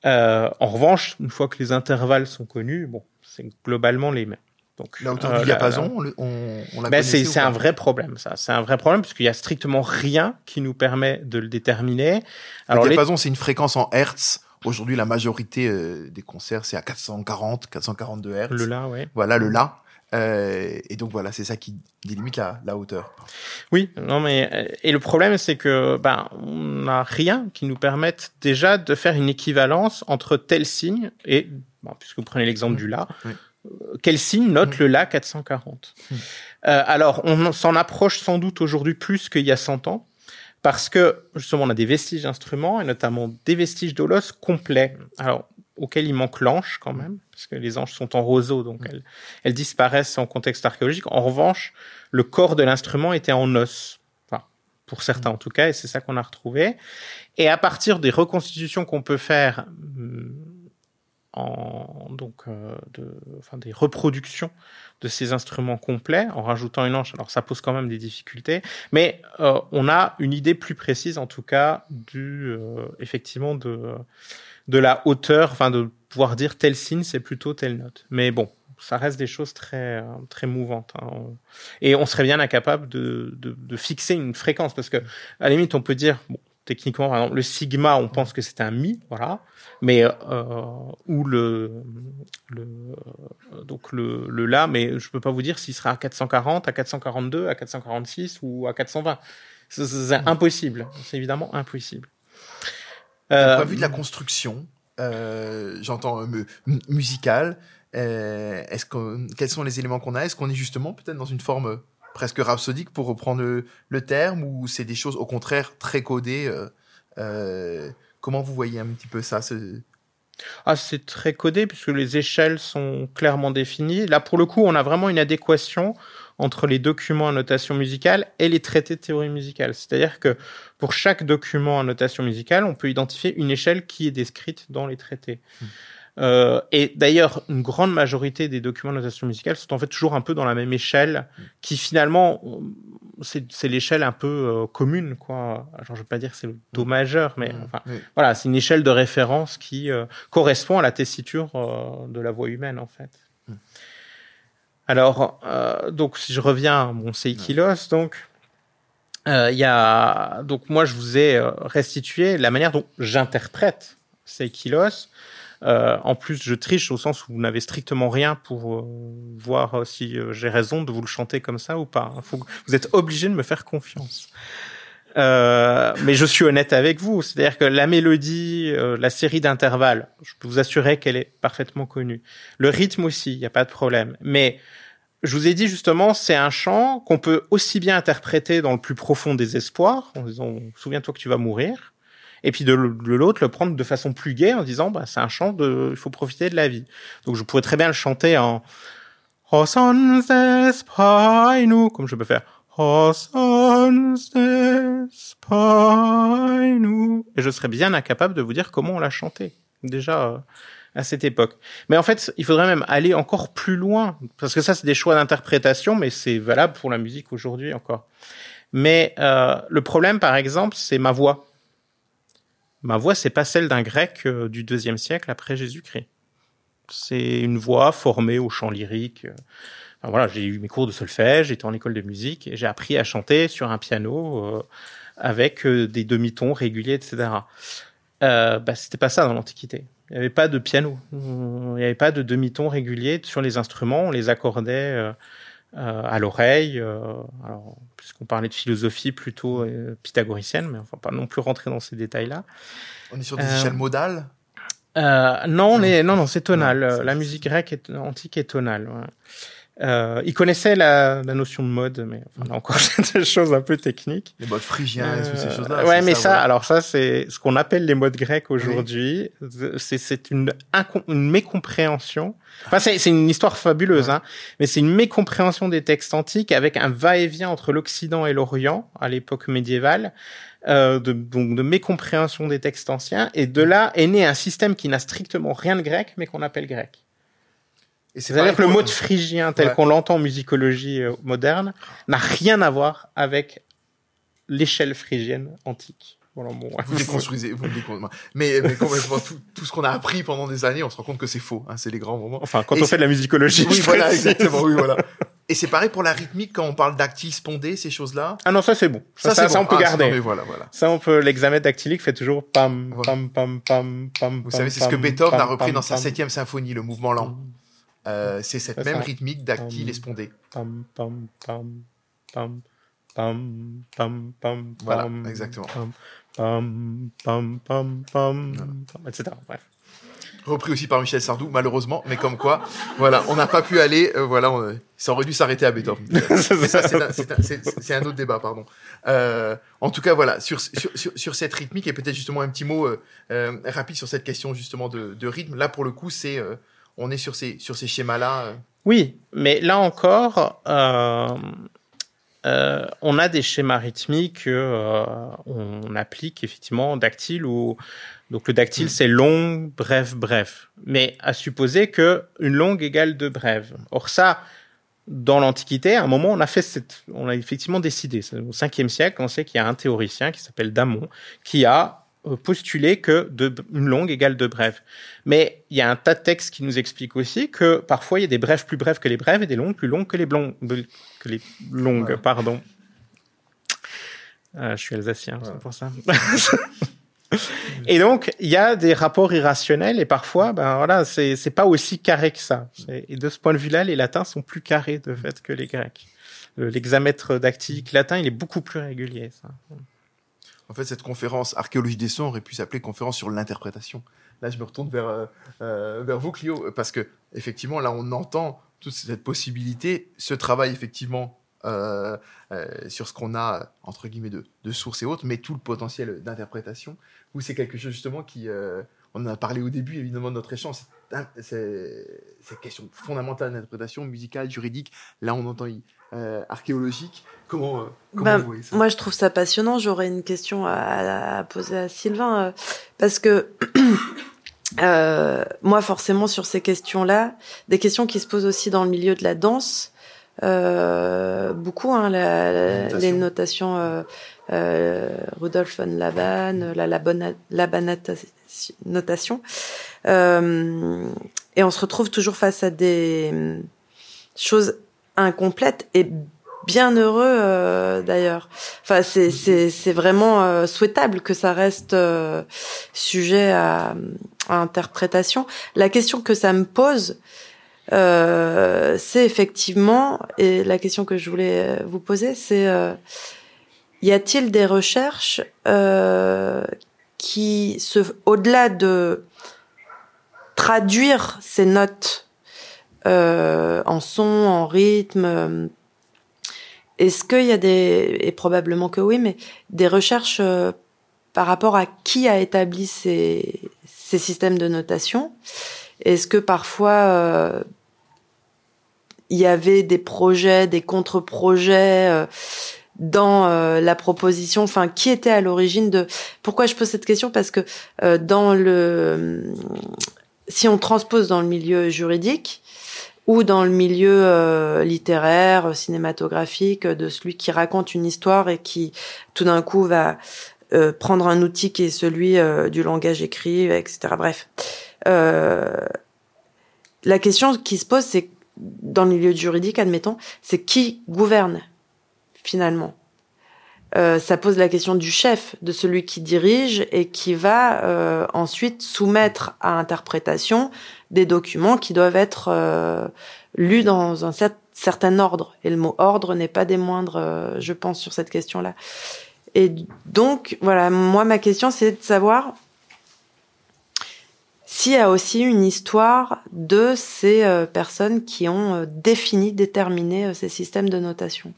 Euh, en revanche, une fois que les intervalles sont connus, bon, c'est globalement les mêmes.
Donc, la hauteur du diapason, on, on,
ben c'est un vrai problème, ça. C'est un vrai problème parce qu'il y a strictement rien qui nous permet de le déterminer.
Alors, le diapason, c'est une fréquence en hertz. Aujourd'hui, la majorité euh, des concerts, c'est à 440, 442 hertz.
Le la, oui.
Voilà, le la. Euh, et donc voilà, c'est ça qui délimite la, la, hauteur.
Oui, non mais euh, et le problème c'est que ben on n'a rien qui nous permette déjà de faire une équivalence entre tel signe et bon, puisque vous prenez l'exemple du la, oui. quel signe note le La 440 euh, Alors, on s'en approche sans doute aujourd'hui plus qu'il y a 100 ans, parce que justement, on a des vestiges d'instruments, et notamment des vestiges d'olos complets, alors auxquels il manque l'anche quand même, parce que les anches sont en roseau, donc elles, elles disparaissent en contexte archéologique. En revanche, le corps de l'instrument était en os, enfin, pour certains en tout cas, et c'est ça qu'on a retrouvé. Et à partir des reconstitutions qu'on peut faire en donc euh, de, enfin des reproductions de ces instruments complets en rajoutant une hanche. Alors ça pose quand même des difficultés, mais euh, on a une idée plus précise en tout cas du euh, effectivement de de la hauteur, enfin de pouvoir dire tel signe c'est plutôt telle note. Mais bon, ça reste des choses très très mouvantes hein. et on serait bien incapable de, de, fixer une fréquence parce que à la limite on peut dire bon techniquement, le sigma, on pense que c'est un mi, voilà, mais euh, ou le, le donc le, le la, mais je peux pas vous dire s'il sera à 440, à 442, à 446 ou à 420. C'est impossible, c'est évidemment impossible.
D'un point de vue de la construction, euh, j'entends euh, musical. Euh, est-ce que quels sont les éléments qu'on a? Est-ce qu'on est justement peut-être dans une forme presque rhapsodique pour reprendre le, terme ou c'est des choses au contraire très codées euh, euh, Comment vous voyez un petit peu ça
ah, c'est très codé puisque les échelles sont clairement définies. Là, pour le coup, on a vraiment une adéquation entre les documents à notation musicale et les traités de théorie musicale. C'est-à-dire que pour chaque document à notation musicale, on peut identifier une échelle qui est décrite dans les traités. Mmh. Euh, et d'ailleurs, une grande majorité des documents de notation musicale sont en fait toujours un peu dans la même échelle, qui finalement, c'est l'échelle un peu euh, commune, quoi. Alors, je veux pas dire que c'est le do majeur, mais enfin, voilà, c'est une échelle de référence qui euh, correspond à la tessiture de la voix humaine, en fait. Alors, donc, si je reviens à mon Seikilos, donc, il y a, donc, moi, je vous ai restitué la manière dont j'interprète Seikilos. Euh, en plus, je triche au sens où vous n'avez strictement rien pour euh, voir euh, si j'ai raison de vous le chanter comme ça ou pas. Faut, vous êtes obligé de me faire confiance. Mais je suis honnête avec vous, c'est-à-dire que la mélodie, la série d'intervalles, je peux vous assurer qu'elle est parfaitement connue. Le rythme aussi, il n'y a pas de problème. Mais je vous ai dit justement, c'est un chant qu'on peut aussi bien interpréter dans le plus profond des espoirs, en disant souviens-toi que tu vas mourir, et puis de, l'autre le prendre de façon plus gaie en disant bah c'est un chant de il faut profiter de la vie. Donc je pourrais très bien le chanter en comme je peux faire et je serais bien incapable de vous dire comment on l'a chanté déjà euh, à cette époque. Mais en fait, il faudrait même aller encore plus loin parce que ça c'est des choix d'interprétation mais c'est valable pour la musique aujourd'hui encore. Mais euh, le problème par exemple, c'est ma voix ma voix, c'est pas celle d'un grec euh, du deuxième siècle après Jésus-Christ. C'est une voix formée au chant lyrique. Voilà, j'ai eu mes cours de solfège, j'étais en école de musique et j'ai appris à chanter sur un piano euh, avec euh, des demi-tons réguliers, etc. Euh, bah, c'était pas ça dans l'Antiquité. Il n'y avait pas de piano, il n'y avait pas de demi-tons réguliers sur les instruments, on les accordait euh, à l'oreille. Alors, puisqu'on parlait de philosophie plutôt pythagoricienne, mais enfin pas non plus rentrer dans ces détails-là.
On est sur des échelles modales?
Euh, non,
Non.
non, non, c'est tonal. La musique grecque est, antique est tonale. ouais. Euh, ils connaissaient la, la notion de mode, mais enfin, là encore, c'est des choses un peu techniques.
Les modes phrygiens toutes ces
Euh,
choses-là.
ouais, mais ça, alors ça, c'est ce qu'on appelle les modes grecs aujourd'hui. C'est, c'est une, une mécompréhension. Enfin, c'est, c'est une histoire fabuleuse,
Ouais.
hein, mais c'est une mécompréhension des textes antiques avec un va-et-vient entre l'Occident et l'Orient à l'époque médiévale. Euh, de, donc de mécompréhension des textes anciens et de là est né un système qui n'a strictement rien de grec mais qu'on appelle grec. C'est-à-dire que le mot de phrygien tel
Ouais.
qu'on l'entend en musicologie euh, moderne n'a rien à voir avec l'échelle phrygienne antique. Voilà, bon, ouais.
Vous déconstruisez, vous déconstruisez. Mais, mais complètement, tout, tout ce qu'on a appris pendant des années, on se rend compte que c'est faux. Hein, c'est les grands moments.
Enfin, quand
Et
on fait de la musicologie.
Oui, voilà,
précise.
exactement. Oui, voilà. Et c'est pareil pour la rythmique quand on parle dactyle, spondé, ces choses-là.
Ah non, ça c'est bon. Ça, ça,
c'est
ça,
bon.
on peut
Ah,
garder.
non, voilà, voilà.
Ça, on peut. L'examen dactylique fait toujours pam,
Voilà.
pam, pam, pam, pam.
Vous savez, c'est ce que Beethoven a repris dans sa septième symphonie, le mouvement lent. Euh, c'est cette même rythmique dactyle
Pam.
et spondé.
Pam, pam, pam, pam, pam, pam, pam,
Voilà, exactement.
Pam, pam, pam, pam, pam, pam, etc. Bref.
Repris aussi par Michel Sardou, malheureusement, mais comme quoi, voilà, on n'a pas pu aller, euh, voilà, on- ça aurait dû s'arrêter à Beethoven. C'est un, un- autre débat, pardon. Euh, en tout cas, voilà, sur, sur, sur, cette rythmique, et peut-être justement un petit mot euh, euh, rapide sur cette question justement de, de rythme. Là, pour le coup, c'est, euh, on est sur ces, sur ces schémas-là. euh.
Oui, mais là encore, euh, euh, on a des schémas rythmiques que euh, on applique effectivement en dactyle ou donc le dactyle c'est long, bref, bref. Mais à supposer que une longue égale deux brèves. Or ça, dans l'Antiquité, à un moment, on a fait cette, on a effectivement décidé. Au 5e siècle, on sait qu'il y a un théoricien qui s'appelle Damon qui a euh, postulé que de, une longue égale deux brèves. Mais il y a un tas de textes qui nous expliquent aussi que parfois il y a des brèves plus brèves que les brèves et des longues plus longues que les blondes, que les longues,
Ouais.
pardon. Euh, je suis alsacien,
Ouais.
c'est pour ça. et donc il y a des rapports irrationnels et parfois, ben voilà, c'est pas aussi carré que ça. Et de ce point de vue-là, les latins sont plus carrés de fait que les grecs. Le- L'hexamètre dactylique latin, il est beaucoup plus régulier. Ça.
En fait, cette conférence archéologie des sons aurait pu s'appeler conférence sur l'interprétation. Là, je me retourne vers, euh, euh, vers vous, Clio, parce que effectivement, là, on entend toute cette possibilité, ce travail effectivement euh, sur ce qu'on a entre guillemets de, de sources et autres, mais tout le potentiel d'interprétation. Ou c'est quelque chose justement qui, on en a parlé au début évidemment de notre échange, cette question fondamentale d'interprétation musicale, juridique. Là, on entend euh, archéologique. Comment, euh, comment
Bah,
vous voyez ça?
Moi, je trouve ça passionnant. J'aurais une question à, à poser à Sylvain. euh, parce que, euh, moi, forcément, sur ces questions-là, des questions qui se posent aussi dans le milieu de la danse, euh, beaucoup, hein, la- la-
Notation.
les notations euh, euh, Rudolf von Laban, la Labana- Labanata- notation. Euh, et on se retrouve toujours face à des hum, choses incomplètes et bien heureux euh, d'ailleurs. Enfin, c'est c'est c'est vraiment euh, souhaitable que ça reste euh, sujet à, à interprétation. La question que ça me pose, euh, c'est effectivement et la question que je voulais vous poser, c'est euh, y a-t-il des recherches euh, qui se au-delà de traduire ces notes euh, en son, en rythme. euh, Est-ce qu'il y a des, et probablement que oui, mais des recherches euh, par rapport à qui a établi ces, ces systèmes de notation? Est-ce que parfois euh, il y avait des projets, des contre-projets dans la proposition? Enfin, qui était à l'origine de Pourquoi je pose cette question? Parce que dans le si on transpose dans le milieu juridique ou dans le milieu euh, littéraire, cinématographique, de celui qui raconte une histoire et qui tout d'un coup va euh, prendre un outil qui est celui euh, du langage écrit, etc. Bref, euh, la question qui se pose, c'est dans le milieu juridique, admettons, c'est qui gouverne finalement? Euh, ça pose la question du chef, de celui qui dirige et qui va euh, ensuite soumettre à interprétation des documents qui doivent être euh, lus dans un certain ordre. Et le mot ordre n'est pas des moindres, euh, je pense, sur cette question-là. Et donc, voilà, moi, ma question, c'est de savoir s'il y a aussi une histoire de ces euh, personnes qui ont défini, déterminé ces systèmes de notation.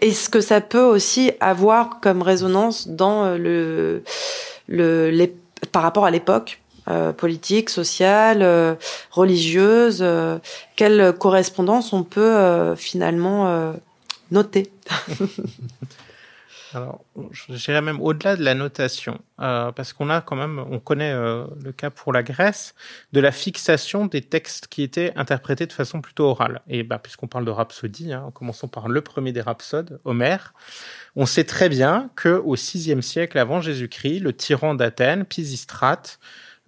Et ce que ça peut aussi avoir comme résonance dans le, par rapport à l'époque politique, sociale, religieuse, quelle correspondance on peut finalement noter?
Alors, je dirais même au-delà de la notation, euh, parce qu'on a quand même, on connaît euh, le cas pour la Grèce, de la fixation des textes qui étaient interprétés de façon plutôt orale. Et bah, puisqu'on parle de rhapsodie, hein, en commençant par le premier des rhapsodes, Homère, on sait très bien que au VIe siècle avant Jésus-Christ, le tyran d'Athènes, Pisistrate, euh,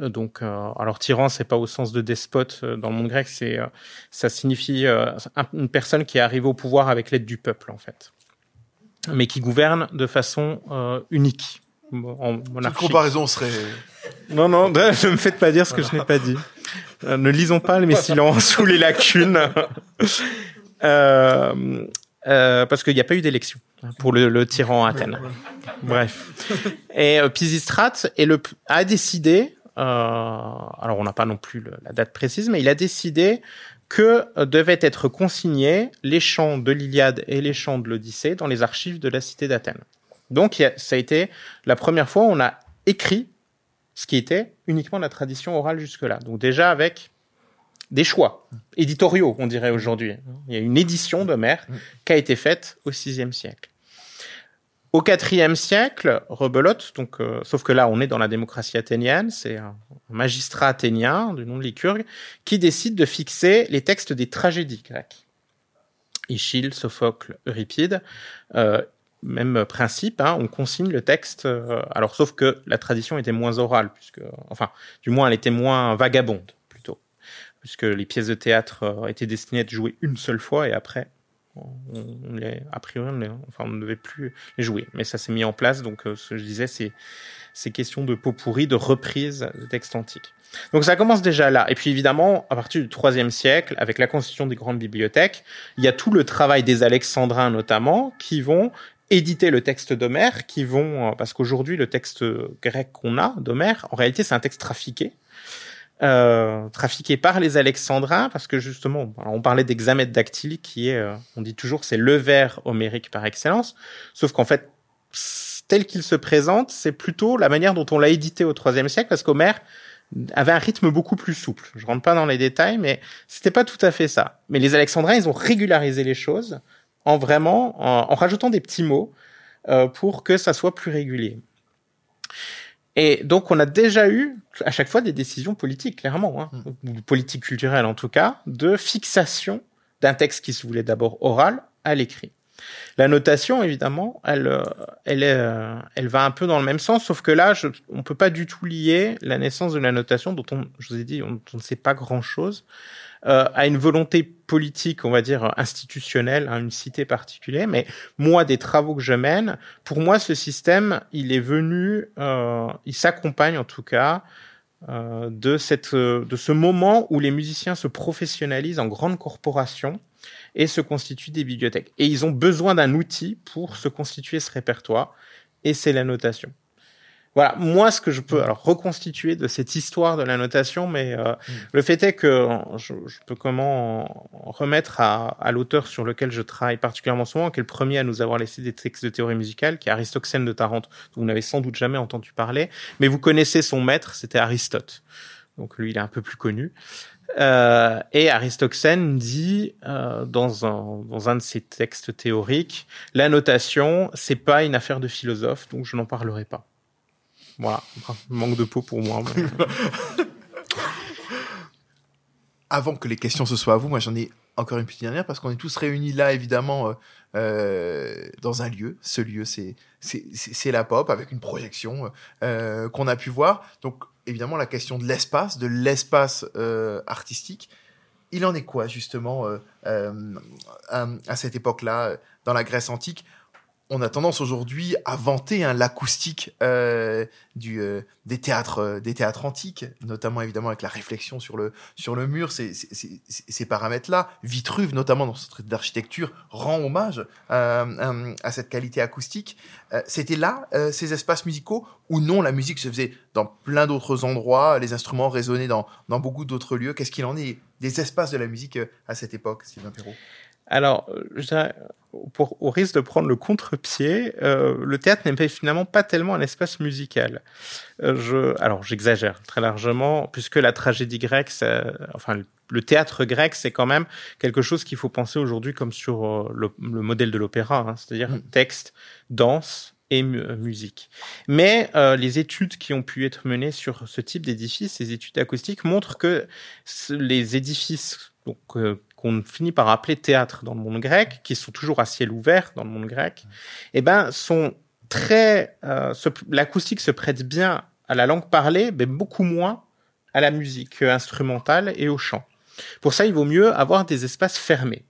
donc, euh, alors tyran, c'est pas au sens de despote dans le monde grec, c'est ça signifie une personne qui arrive au pouvoir avec l'aide du peuple en fait mais qui gouverne de façon euh, unique.
En. Cette comparaison serait.
Non, non, ne me faites pas dire ce que je n'ai pas dit. Euh, ne lisons pas mes silences ou les lacunes. Euh, euh, parce qu'il n'y a pas eu d'élection pour le, le tyran à Athènes. Bref. Et euh, Pisistrate est le, a décidé, euh, alors on n'a pas non plus la date précise, mais il a décidé que euh, devaient être consignés les chants de l'Iliade et les chants de l'Odyssée dans les archives de la cité d'Athènes. Donc ça a été la première fois où on a écrit ce qui était uniquement la tradition orale jusque-là. Donc déjà avec des choix éditoriaux, on dirait aujourd'hui. Il y a une édition d'Homère qui a été faite au VIe siècle. Au IVe siècle, rebelote, donc, euh, sauf que là, on est dans la démocratie athénienne, c'est un magistrat athénien du nom de Lycurgue qui décide de fixer les textes des tragédies grecques. Échille, Sophocle, Euripide, euh, même principe, hein, on consigne le texte. Euh, alors, sauf que la tradition était moins orale, puisque, enfin, du moins, elle était moins vagabonde plutôt, puisque les pièces de théâtre étaient destinées à être jouées une seule fois et après on, les, a priori, on, enfin, on ne devait plus les jouer. Mais ça s'est mis en place, donc euh, ce que je disais, c'est ces questions de pot pourri, de reprise de textes antiques. Donc ça commence déjà là. Et puis évidemment, à partir du IIIe siècle, avec la constitution des grandes bibliothèques, il y a tout le travail des Alexandrins notamment, qui vont éditer le texte d'Homère, qui vont, euh, parce qu'aujourd'hui le texte grec qu'on a d'Homère, en réalité c'est un texte trafiqué, euh, trafiqué par les Alexandrins, parce que justement, on parlait d'examen dactylique, qui est, euh, on dit toujours, c'est le vers homérique par excellence, sauf qu'en fait, tel qu'il se présente, c'est plutôt la manière dont on l'a édité au IIIe siècle, parce qu'Homère avait un rythme beaucoup plus souple. Je rentre pas dans les détails, mais c'était pas tout à fait ça. Mais les Alexandrins, ils ont régularisé les choses en vraiment, en, rajoutant des petits mots euh, pour que ça soit plus régulier. Et donc, on a déjà eu à chaque fois des décisions politiques, clairement, hein, mmh. ou politiques culturelles en tout cas, de fixation d'un texte qui se voulait d'abord oral à l'écrit. La notation, évidemment, elle, euh, elle, est, euh, elle va un peu dans le même sens, sauf que là, je, on peut pas du tout lier la naissance de la notation, dont on, je vous ai dit, on, on ne sait pas grand-chose, euh, à une volonté politique, on va dire institutionnelle, à hein, une cité particulière. Mais moi, des travaux que je mène, pour moi, ce système, il est venu, euh, il s'accompagne en tout cas euh, de cette, de ce moment où les musiciens se professionnalisent en grandes corporations et se constituent des bibliothèques. Et ils ont besoin d'un outil pour se constituer ce répertoire, et c'est la notation. Voilà, moi ce que je peux alors reconstituer de cette histoire de la notation, mais euh, mm. le fait est que je, peux comment remettre à, à l'auteur sur lequel je travaille particulièrement souvent, qui est le premier à nous avoir laissé des textes de théorie musicale, qui est Aristoxène de Tarente, dont vous n'avez sans doute jamais entendu parler, mais vous connaissez son maître, c'était Aristote. Donc lui, il est un peu plus connu. Euh, et Aristoxène dit euh, dans, un, dans un de ses textes théoriques, la notation, c'est pas une affaire de philosophe, donc je n'en parlerai pas. Voilà, manque de peau pour moi.
Avant que les questions se soient à vous, moi j'en ai encore une petite dernière parce qu'on est tous réunis là évidemment euh, euh, dans un lieu. Ce lieu c'est c'est la pop avec une projection euh, qu'on a pu voir. Donc évidemment la question de l'espace, de l'espace artistique. Il en est quoi justement à, cette époque-là, dans la Grèce antique? On a tendance aujourd'hui à vanter hein, l'acoustique euh, euh, des théâtres euh, des théâtres antiques, notamment évidemment avec la réflexion sur le sur le mur, ces, ces, paramètres-là. Vitruve, notamment dans son trait d'architecture, rend hommage à cette qualité acoustique. C'était là ces espaces musicaux ou non? La musique se faisait dans plein d'autres endroits, les instruments résonnaient dans dans beaucoup d'autres lieux. Qu'est-ce qu'il en est des espaces de la musique à cette époque, Sylvain Perrault?
Alors, pour, au risque de prendre le contre-pied, euh, le théâtre n'est finalement pas tellement un espace musical. Euh, je, alors, j'exagère très largement, puisque la tragédie grecque, enfin, le théâtre grec, c'est quand même quelque chose qu'il faut penser aujourd'hui comme sur euh, le, modèle de l'opéra, hein, c'est-à-dire mm. texte, danse et musique. Mais les études qui ont pu être menées sur ce type d'édifice, ces études acoustiques, montrent que les édifices donc, qu'on finit par appeler théâtre dans le monde grec, qui sont toujours à ciel ouvert dans le monde grec, eh ben, sont très, euh, l'acoustique se prête bien à la langue parlée, mais beaucoup moins à la musique instrumentale et au chant. Pour ça, il vaut mieux avoir des espaces fermés.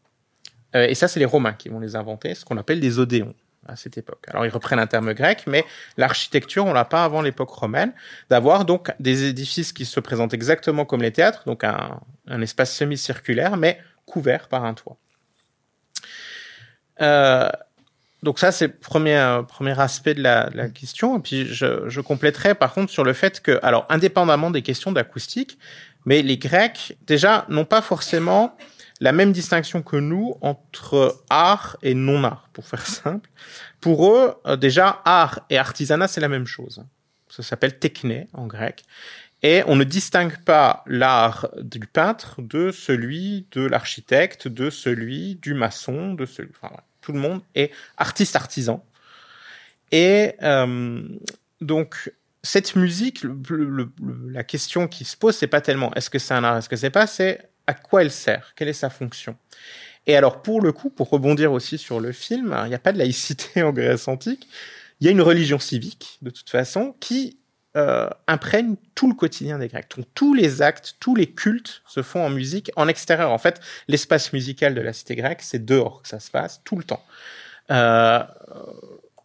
Euh, et ça, c'est les Romains qui vont les inventer, ce qu'on appelle des odéons à cette époque. Alors ils reprennent un terme grec, mais l'architecture, on l'a pas avant l'époque romaine, d'avoir donc des édifices qui se présentent exactement comme les théâtres, donc un, un espace semi-circulaire, mais couvert par un toit. Euh, donc ça, c'est premier, premier aspect de la, question. Et puis, je, je compléterai par contre sur le fait que, alors, indépendamment des questions d'acoustique, mais les Grecs, déjà, n'ont pas forcément la même distinction que nous entre art et non-art, pour faire simple. Pour eux, euh, déjà, art et artisanat, c'est la même chose. Ça s'appelle techné en grec. Et on ne distingue pas l'art du peintre de celui de l'architecte, de celui du maçon, de celui. Enfin, tout le monde est artiste artisan. Et euh, donc cette musique, la question qui se pose, c'est pas tellement est-ce que c'est un art, est-ce que c'est pas, c'est à quoi elle sert, quelle est sa fonction. Et alors pour le coup, pour rebondir aussi sur le film, il n'y a pas de laïcité en Grèce antique. Il y a une religion civique de toute façon qui euh, imprègne tout le quotidien des Grecs. Donc, tous les actes, tous les cultes se font en musique, en extérieur. En fait, l'espace musical de la cité grecque, c'est dehors que ça se passe, tout le temps. Euh,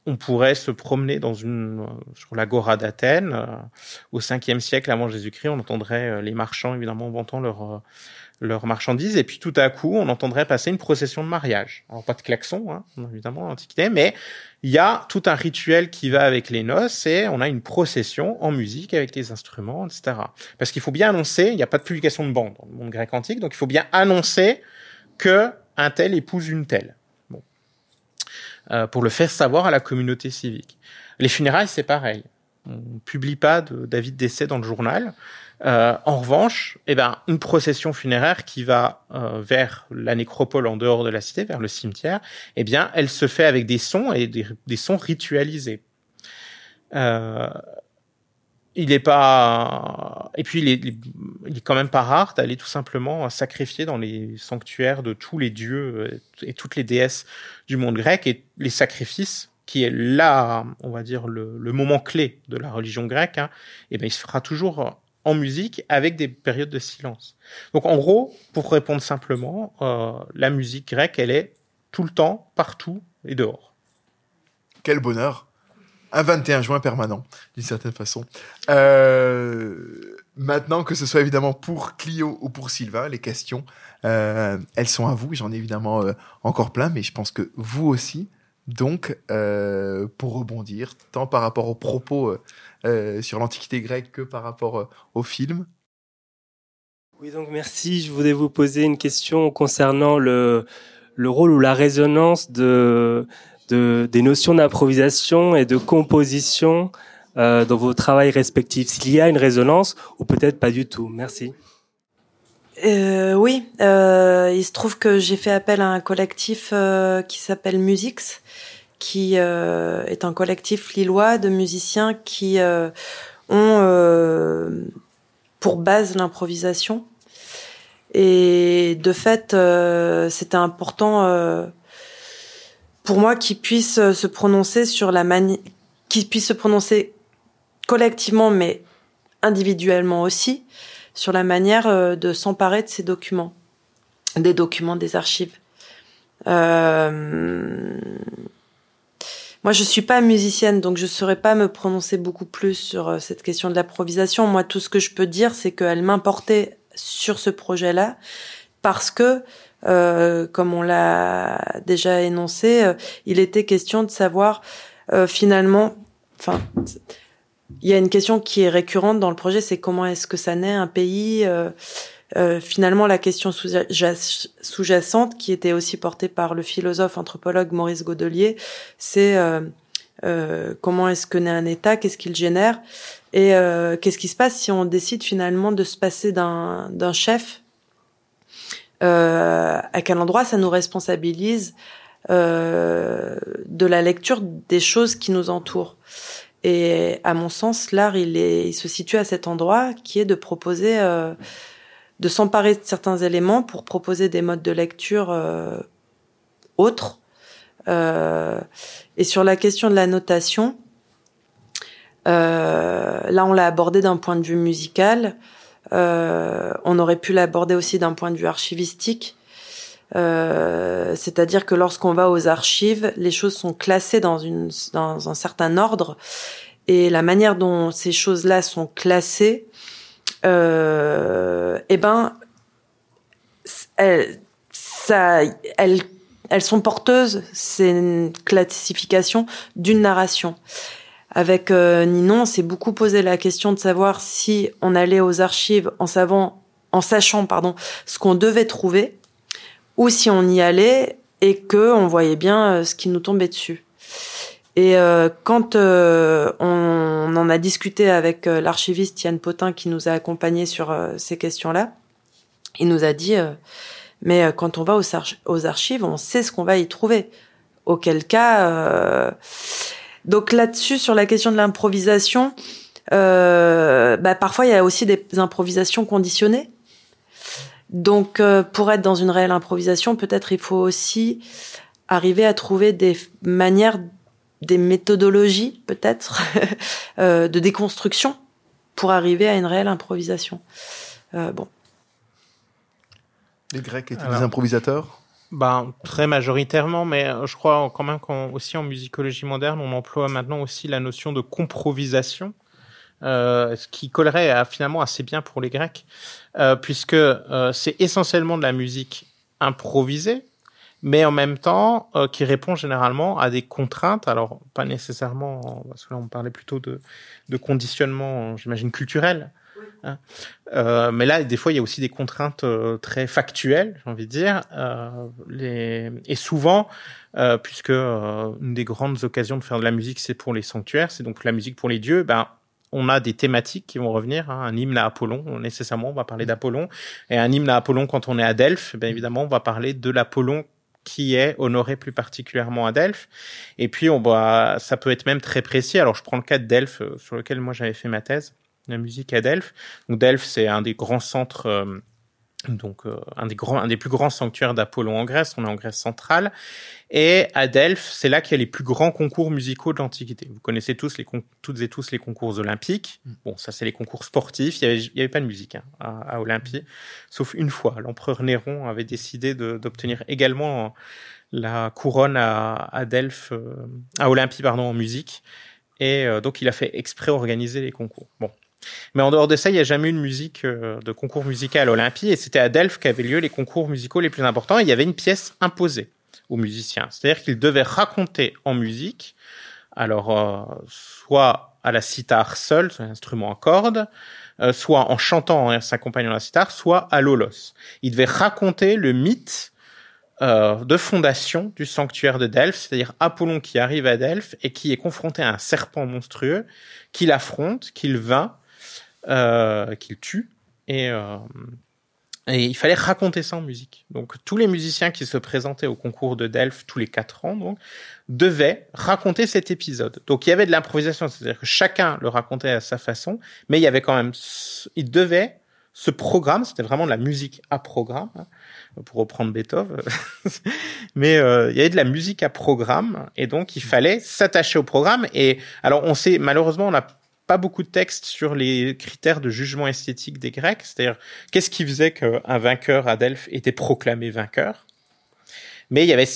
on pourrait se promener dans une sur l'agora d'Athènes euh, au 5e siècle avant Jésus-Christ, on entendrait euh, les marchands évidemment vantant leur leurs marchandises, et puis tout à coup, on entendrait passer une procession de mariage. Alors pas de klaxon, hein, évidemment, l'Antiquité, mais il y a tout un rituel qui va avec les noces, et on a une procession en musique avec les instruments, etc. Parce qu'il faut bien annoncer, il n'y a pas de publication de bande dans le monde grec antique, donc il faut bien annoncer que un tel épouse une telle. Bon. Euh, pour le faire savoir à la communauté civique. Les funérailles, c'est pareil. On publie pas d'avis de décès dans le journal. Euh, en revanche, eh ben, une procession funéraire qui va euh, vers la nécropole en dehors de la cité, vers le cimetière, eh bien, elle se fait avec des sons et des, sons ritualisés. Euh, il est pas et puis il est, quand même pas rare d'aller tout simplement sacrifier dans les sanctuaires de tous les dieux et toutes les déesses du monde grec et les sacrifices qui est là, on va dire le, moment clé de la religion grecque, hein, eh ben il se fera toujours en musique avec des périodes de silence. Donc en gros, pour répondre simplement, euh, la musique grecque, elle est tout le temps, partout et dehors.
Quel bonheur Un 21 juin permanent, d'une certaine façon. Euh, maintenant, que ce soit évidemment pour Clio ou pour Sylvain, les questions, euh, elles sont à vous. J'en ai évidemment encore plein, mais je pense que vous aussi, donc, pour rebondir, tant par rapport aux propos euh, sur l'Antiquité grecque que par rapport euh, au film.
Oui, donc merci. Je voulais vous poser une question concernant le, le rôle ou la résonance de, de des notions d'improvisation et de composition euh, dans vos travaux respectifs. S'il y a une résonance ou peut-être pas du tout. Merci.
Euh, oui, euh, il se trouve que j'ai fait appel à un collectif euh, qui s'appelle Musix qui euh, est un collectif lillois de musiciens qui euh, ont euh, pour base l'improvisation. Et de fait, c'était important pour moi qu'ils puissent se prononcer sur la manière, qu'ils puissent se prononcer collectivement, mais individuellement aussi sur la manière de s'emparer de ces documents, des documents des archives. Moi, je suis pas musicienne, donc je saurais pas me prononcer beaucoup plus sur euh, cette question de l'improvisation. Moi, tout ce que je peux dire, c'est qu'elle m'importait sur ce projet-là parce que, euh, comme on l'a déjà énoncé, euh, il était question de savoir euh, finalement, enfin, il y a une question qui est récurrente dans le projet, c'est comment est-ce que ça naît un pays. Euh, euh, finalement, la question sous-jacente, qui était aussi portée par le philosophe anthropologue Maurice Godelier, c'est euh, euh, comment est-ce que naît un État, qu'est-ce qu'il génère, et qu'est-ce qui se passe si on décide finalement de se passer d'un chef, à quel endroit ça nous responsabilise de la lecture des choses qui nous entourent. Et à mon sens, l'art, il, il se situe à cet endroit qui est de proposer euh, de s'emparer de certains éléments pour proposer des modes de lecture euh, autres. Euh, et sur la question de la notation, euh, là on l'a abordé d'un point de vue musical, euh, on aurait pu l'aborder aussi d'un point de vue archivistique. C'est-à-dire que lorsqu'on va aux archives, les choses sont classées dans, une, dans un certain ordre, et la manière dont ces choses-là sont classées euh, eh ben, elles, ça, elles, elles sont porteuses, c'est une classification d'une narration. Avec euh, Ninon, on s'est beaucoup posé la question de savoir si on allait aux archives en savant, en sachant, pardon, ce qu'on devait trouver, ou si on y allait et que on voyait bien euh, ce qui nous tombait dessus. Et euh, quand euh, on, en a discuté avec euh, l'archiviste Yann Potin qui nous a accompagnés sur ces questions-là, il nous a dit mais quand on va aux, archives, on sait ce qu'on va y trouver. Auquel cas, donc là-dessus sur la question de l'improvisation, bah, parfois il y a aussi des improvisations conditionnées. Donc pour être dans une réelle improvisation, peut-être il faut aussi arriver à trouver des manières des méthodologies peut-être euh, de déconstruction pour arriver à une réelle improvisation. Euh, bon.
Les Grecs étaient des improvisateurs?
Ben, très majoritairement, mais euh, je crois quand même qu'aussi en musicologie moderne, on emploie maintenant aussi la notion de comprovisation, euh, ce qui collerait à, finalement assez bien pour les Grecs, euh, puisque euh, c'est essentiellement de la musique improvisée, mais en même temps euh, qui répond généralement à des contraintes. Alors pas nécessairement, parce que là on parlait plutôt de, de conditionnement, j'imagine culturel. Hein. Euh, mais là, des fois, il y a aussi des contraintes euh, très factuelles, j'ai envie de dire. Euh, les... Et souvent, euh, puisque une des grandes occasions de faire de la musique, c'est pour les sanctuaires, c'est donc la musique pour les dieux, ben, on a des thématiques qui vont revenir. Hein. Un hymne à Apollon, nécessairement, on va parler d'Apollon. Et un hymne à Apollon, quand on est à Delphes, bien évidemment, on va parler de l'Apollon qui est honoré plus particulièrement à Delphes. Et puis, on va, ça peut être même très précis. Alors, je prends le cas de Delphes, euh, sur lequel moi j'avais fait ma thèse, la musique à Delphes. Donc, Delphes, c'est un des grands centres euh, donc euh, un des grands, un des plus grands sanctuaires d'Apollon en Grèce. On est en Grèce centrale. Et à Delphes, c'est là qu'il y a les plus grands concours musicaux de l'Antiquité. Vous connaissez tous les toutes et tous les concours olympiques. Mm. Bon, ça c'est les concours sportifs. Il y avait, avait pas de musique hein, à, à, Olympie, sauf une fois. L'empereur Néron avait décidé d'obtenir également la couronne à, à Delphes, euh, à Olympie pardon, en musique. Et euh, donc il a fait exprès organiser les concours. Bon, mais en dehors de ça, il n'y a jamais eu de musique, euh, de concours musical à l'Olympie, et c'était à Delphes qu'avaient lieu les concours musicaux les plus importants, et il y avait une pièce imposée aux musiciens. C'est-à-dire qu'ils devaient raconter en musique, alors euh, soit à la cithare seule, un instrument à cordes, euh, soit en chantant en s'accompagnant à la cithare, soit à l'olos. Ils devaient raconter le mythe de fondation du sanctuaire de Delphes, c'est-à-dire Apollon qui arrive à Delphes et qui est confronté à un serpent monstrueux, qu'il affronte, qu'il vainc, qu'il tue et euh, et il fallait raconter ça en musique. Donc tous les musiciens qui se présentaient au concours de Delphes tous les quatre ans donc devaient raconter cet épisode. Donc il y avait de l'improvisation, c'est-à-dire que chacun le racontait à sa façon, mais il y avait quand même, il devait ce programme, c'était vraiment de la musique à programme, hein, pour reprendre Beethoven, mais euh, il y avait de la musique à programme, et donc il fallait s'attacher au programme. Et alors on sait, malheureusement, on a pas beaucoup de textes sur les critères de jugement esthétique des Grecs, c'est-à-dire qu'est-ce qui faisait qu'un vainqueur à Delphes était proclamé vainqueur. Mais il y avait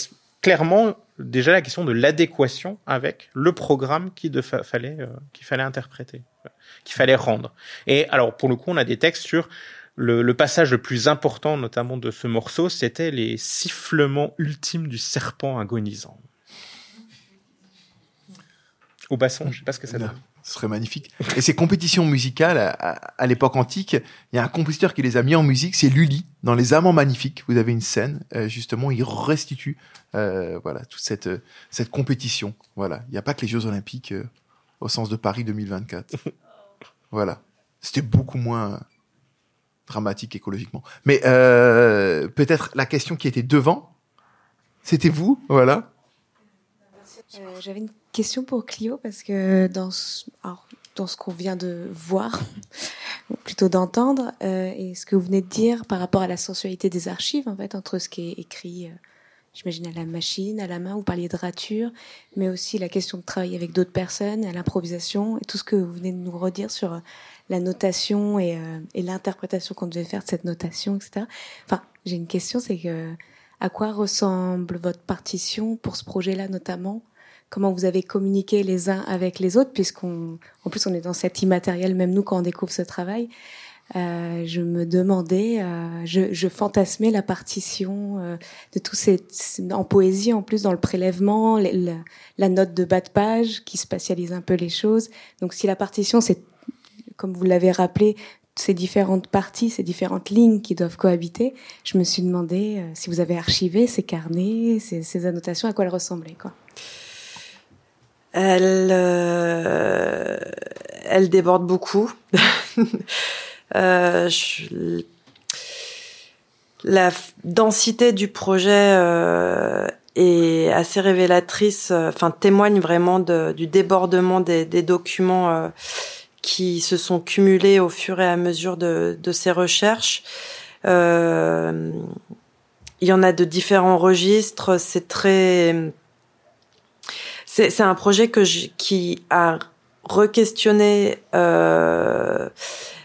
clairement déjà la question de l'adéquation avec le programme qu'il fallait, euh, fallait interpréter, qu'il fallait rendre. Et alors, pour le coup, on a des textes sur le, le, passage le plus important, notamment de ce morceau, c'était les sifflements ultimes du serpent agonisant. Au basson, je sais pas ce que ça donne.
Ce serait magnifique. Et ces compétitions musicales, à, l'époque antique, il y a un compositeur qui les a mis en musique, c'est Lully, dans Les Amants Magnifiques. Vous avez une scène, euh, justement, il restitue euh, voilà, toute cette, euh, cette compétition. Voilà. Il n'y a pas que les Jeux Olympiques euh, au sens de Paris 2024. voilà. C'était beaucoup moins dramatique écologiquement. Mais peut-être la question qui était devant, c'était vous, voilà.
J'avais une question pour Clio parce que dans ce, dans ce qu'on vient de voir, ou plutôt d'entendre, euh, et ce que vous venez de dire par rapport à la sensualité des archives, en fait, entre ce qui est écrit, euh, j'imagine, à la machine, à la main, vous parliez de rature, mais aussi la question de travailler avec d'autres personnes, à l'improvisation, et tout ce que vous venez de nous redire sur euh, la notation et, euh, et l'interprétation qu'on devait faire de cette notation, etc. Enfin, j'ai une question, c'est que à quoi ressemble votre partition pour ce projet-là notamment? Comment vous avez communiqué les uns avec les autres, puisqu'on, en plus, on est dans cet immatériel, même nous, quand on découvre ce travail. Euh, je me demandais, euh, je, je, fantasmais la partition euh, de tous ces, en poésie en plus dans le prélèvement, la note de bas de page qui spatialise un peu les choses. Donc si la partition, c'est, comme vous l'avez rappelé, ces différentes parties, ces différentes lignes qui doivent cohabiter, je me suis demandé euh, si vous avez archivé ces carnets, ces, ces annotations, à quoi elles ressemblaient, quoi
elle, euh, elle déborde beaucoup. euh, la densité du projet euh, est assez révélatrice, euh, enfin témoigne vraiment du débordement des, documents qui se sont cumulés au fur et à mesure de, de ces recherches. Il y en a de différents registres, c'est très c'est un projet que qui a re-questionné euh,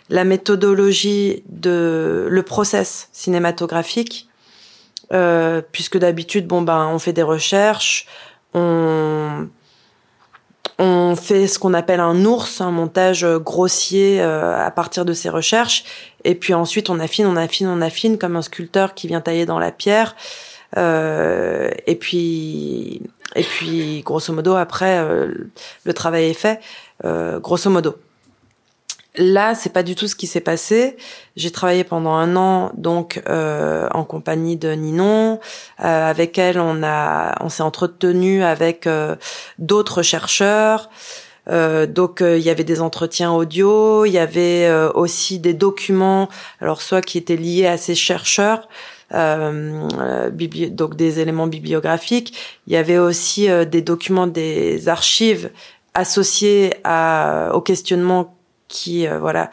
la méthodologie de le process cinématographique, euh, puisque d'habitude, bon ben, on fait des recherches, on on fait ce qu'on appelle un ours, un montage grossier euh, à partir de ces recherches, et puis ensuite on affine, on affine, on affine comme un sculpteur qui vient tailler dans la pierre. Euh, et puis et puis, grosso modo, après, euh, le travail est fait. Euh, grosso modo. Là, c'est pas du tout ce qui s'est passé. J'ai travaillé pendant un an, donc euh, en compagnie de Ninon. Euh, avec elle, on a, on s'est entretenu avec euh, d'autres chercheurs. donc il y avait des entretiens audio, il y avait aussi des documents, alors soit qui étaient liés à ces chercheurs, euh, donc des éléments bibliographiques. Il y avait aussi euh, des documents des archives associés à, au questionnement qui euh, voilà.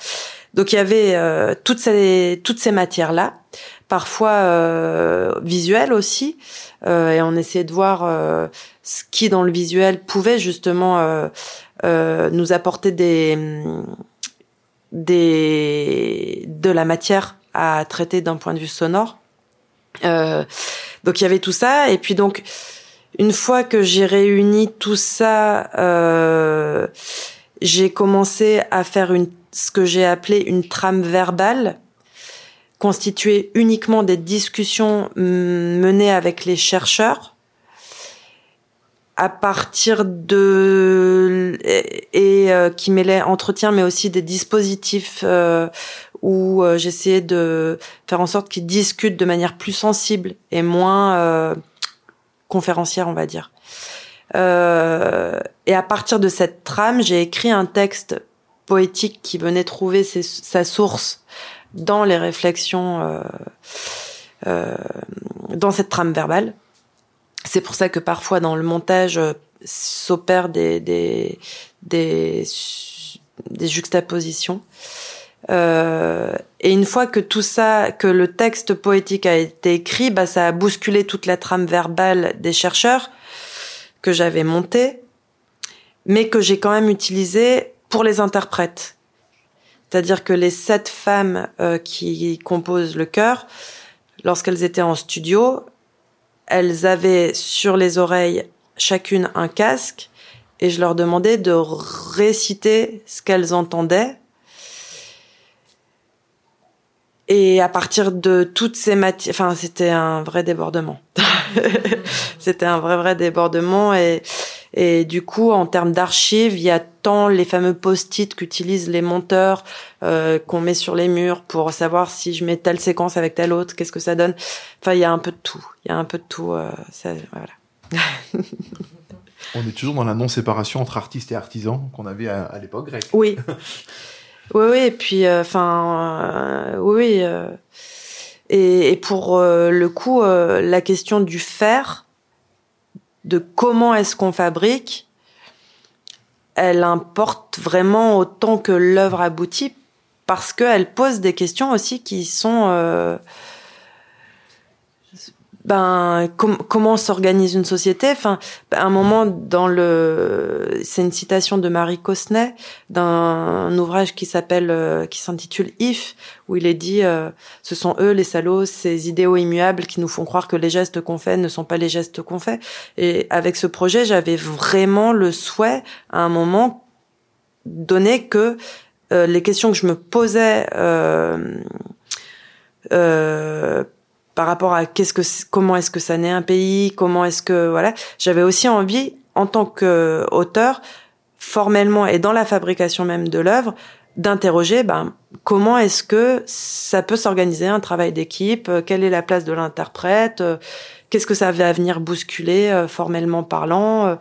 Donc il y avait euh, toutes ces toutes ces matières là, parfois visuelles aussi, et on essayait de voir ce qui dans le visuel pouvait justement nous apporter des des de la matière à traiter d'un point de vue sonore. Euh, donc il y avait tout ça. Et puis donc une fois que j'ai réuni tout ça, euh, j'ai commencé à faire une ce que j'ai appelé une trame verbale constituée uniquement des discussions menées avec les chercheurs. À partir de et, euh, qui mêlait entretien mais aussi des dispositifs où euh, j'essayais de faire en sorte qu'ils discutent de manière plus sensible et moins euh, conférencière, on va dire. Euh, et à partir de cette trame, j'ai écrit un texte poétique qui venait trouver sa source dans les réflexions, euh, euh, dans cette trame verbale. C'est pour ça que parfois dans le montage s'opèrent des, des, des, des juxtapositions. Euh, et une fois que tout ça, que le texte poétique a été écrit, bah ça a bousculé toute la trame verbale des chercheurs que j'avais montée, mais que j'ai quand même utilisé pour les interprètes. C'est-à-dire que les sept femmes euh, qui composent le chœur, lorsqu'elles étaient en studio, elles avaient sur les oreilles chacune un casque et je leur demandais de réciter ce qu'elles entendaient. Et à partir de toutes ces matières, enfin, c'était un vrai débordement. c'était un vrai, vrai débordement et, et du coup, en termes d'archives, il y a tant les fameux post-it qu'utilisent les monteurs, euh, qu'on met sur les murs pour savoir si je mets telle séquence avec telle autre, qu'est-ce que ça donne. Enfin, il y a un peu de tout. Il y a un peu de tout. Euh, ça, voilà.
On est toujours dans la non-séparation entre artistes et artisans qu'on avait à, l'époque grecque.
Oui. oui, oui. Et puis, euh, enfin, euh, oui. Euh, et, et, pour le coup, la question du faire, de comment est-ce qu'on fabrique, elle importe vraiment autant que l'œuvre aboutit parce qu'elle pose des questions aussi qui sont ben comment s'organise une société? Enfin à un moment dans le c'est une citation de Marie Cosnet d'un ouvrage qui s'appelle euh, qui s'intitule If où il est dit euh, ce sont eux les salauds ces idéaux immuables qui nous font croire que les gestes qu'on fait ne sont pas les gestes qu'on fait et avec ce projet j'avais vraiment le souhait à un moment donné que euh, les questions que je me posais euh, par rapport à qu'est-ce que comment est-ce que ça naît un pays, comment est-ce que voilà, j'avais aussi envie en tant qu'auteur formellement et dans la fabrication même de l'œuvre d'interroger ben comment est-ce que ça peut s'organiser un travail d'équipe, euh, quelle est la place de l'interprète, euh, qu'est-ce que ça va venir bousculer euh, formellement parlant.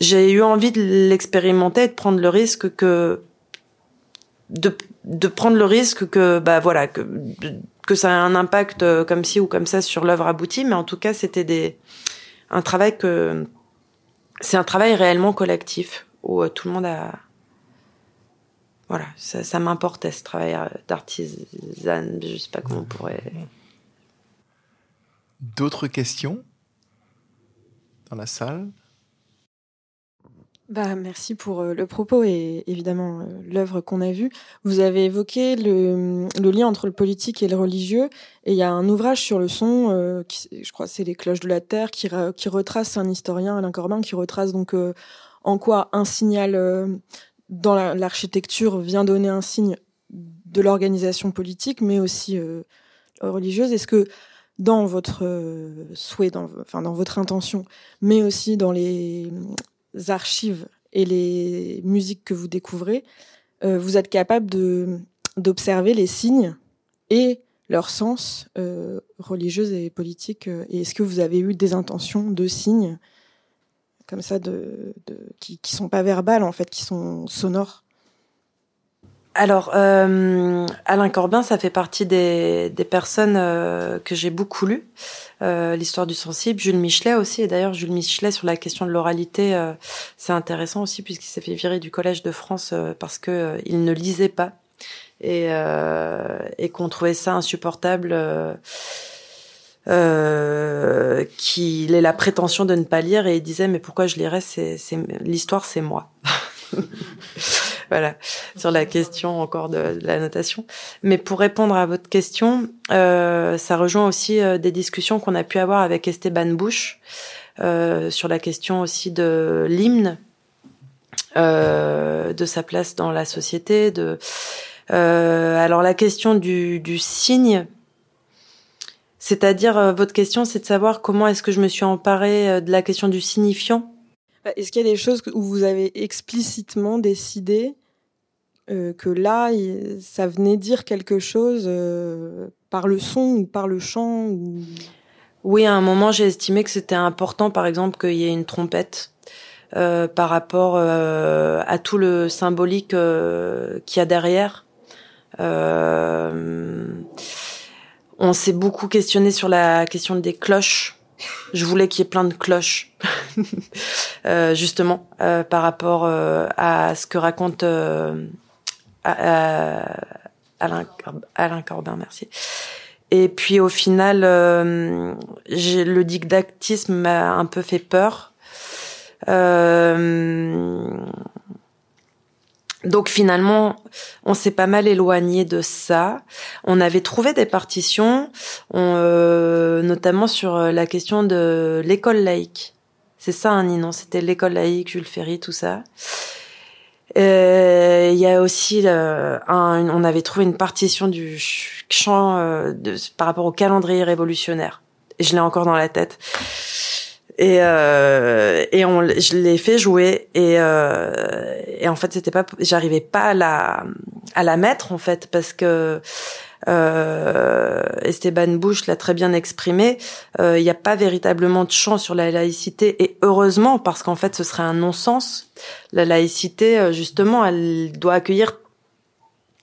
J'ai eu envie de l'expérimenter et de prendre le risque que de, de prendre le risque que bah voilà que que ça a un impact euh, comme ci ou comme ça sur l'œuvre aboutie, mais en tout cas, c'était des un travail que c'est un travail réellement collectif où euh, tout le monde a voilà, ça, m'importait ce travail euh, d'artisane, je sais pas comment on pourrait.
D'autres questions dans la salle?
Bah, merci pour euh, le propos et évidemment euh, l'œuvre qu'on a vue. Vous avez évoqué le, le, lien entre le politique et le religieux et il y a un ouvrage sur le son, euh, je crois c'est Les cloches de la terre, qui, qui retrace un historien, Alain Corbin, qui retrace donc en quoi un signal dans l'architecture vient donner un signe de l'organisation politique, mais aussi religieuse. Est-ce que dans votre souhait, enfin dans votre intention, mais aussi dans les archives et les musiques que vous découvrez, euh, vous êtes capable d'observer les signes et leur sens euh, religieux et politique. Euh, et est-ce que vous avez eu des intentions de signes comme ça de, qui, qui sont pas verbales en fait, qui sont sonores?
Alors, euh, Alain Corbin, ça fait partie des, personnes euh, que j'ai beaucoup lues. Euh, L'histoire du sensible, Jules Michelet aussi. Et d'ailleurs, Jules Michelet, sur la question de l'oralité, c'est intéressant aussi puisqu'il s'est fait virer du Collège de France parce que il ne lisait pas et, et qu'on trouvait ça insupportable. qu'il ait la prétention de ne pas lire et il disait mais pourquoi je lirais c'est l'histoire c'est moi voilà, sur la question encore de, la notation. Mais pour répondre à votre question, euh, ça rejoint aussi euh, des discussions qu'on a pu avoir avec Esteban Bush euh, sur la question aussi de l'hymne, de sa place dans la société. De alors la question du, du signe. C'est-à-dire, votre question, c'est de savoir comment est-ce que je me suis emparée de la question du signifiant
bah, est-ce qu'il y a des choses où vous avez explicitement décidé euh, que là, ça venait dire quelque chose euh, par le son ou par le chant
Oui, à un moment, j'ai estimé que c'était important, par exemple, qu'il y ait une trompette. Euh, par rapport à tout le symbolique qu'il y a derrière. on s'est beaucoup questionné sur la question des cloches je voulais qu'il y ait plein de cloches, euh, justement, euh, par rapport euh, à ce que raconte Alain, Alain Corbin, merci. Et puis au final, le didactisme m'a un peu fait peur. donc finalement, on s'est pas mal éloigné de ça. On avait trouvé des partitions, euh, notamment sur euh, la question de l'école laïque. C'est ça, hein, non C'était l'école laïque, Jules Ferry, tout ça. Euh, il y a aussi un, on avait trouvé une partition du chant de, par rapport au calendrier révolutionnaire. Je l'ai encore dans la tête et euh, et on je l'ai fait jouer et euh, et en fait c'était pas j'arrivais pas à la à la mettre en fait parce que euh, Esteban Bush l'a très bien exprimé. Euh, il n'y a pas véritablement de chant sur la laïcité. Et heureusement parce qu'en fait ce serait un non-sens. La laïcité euh, justement elle doit accueillir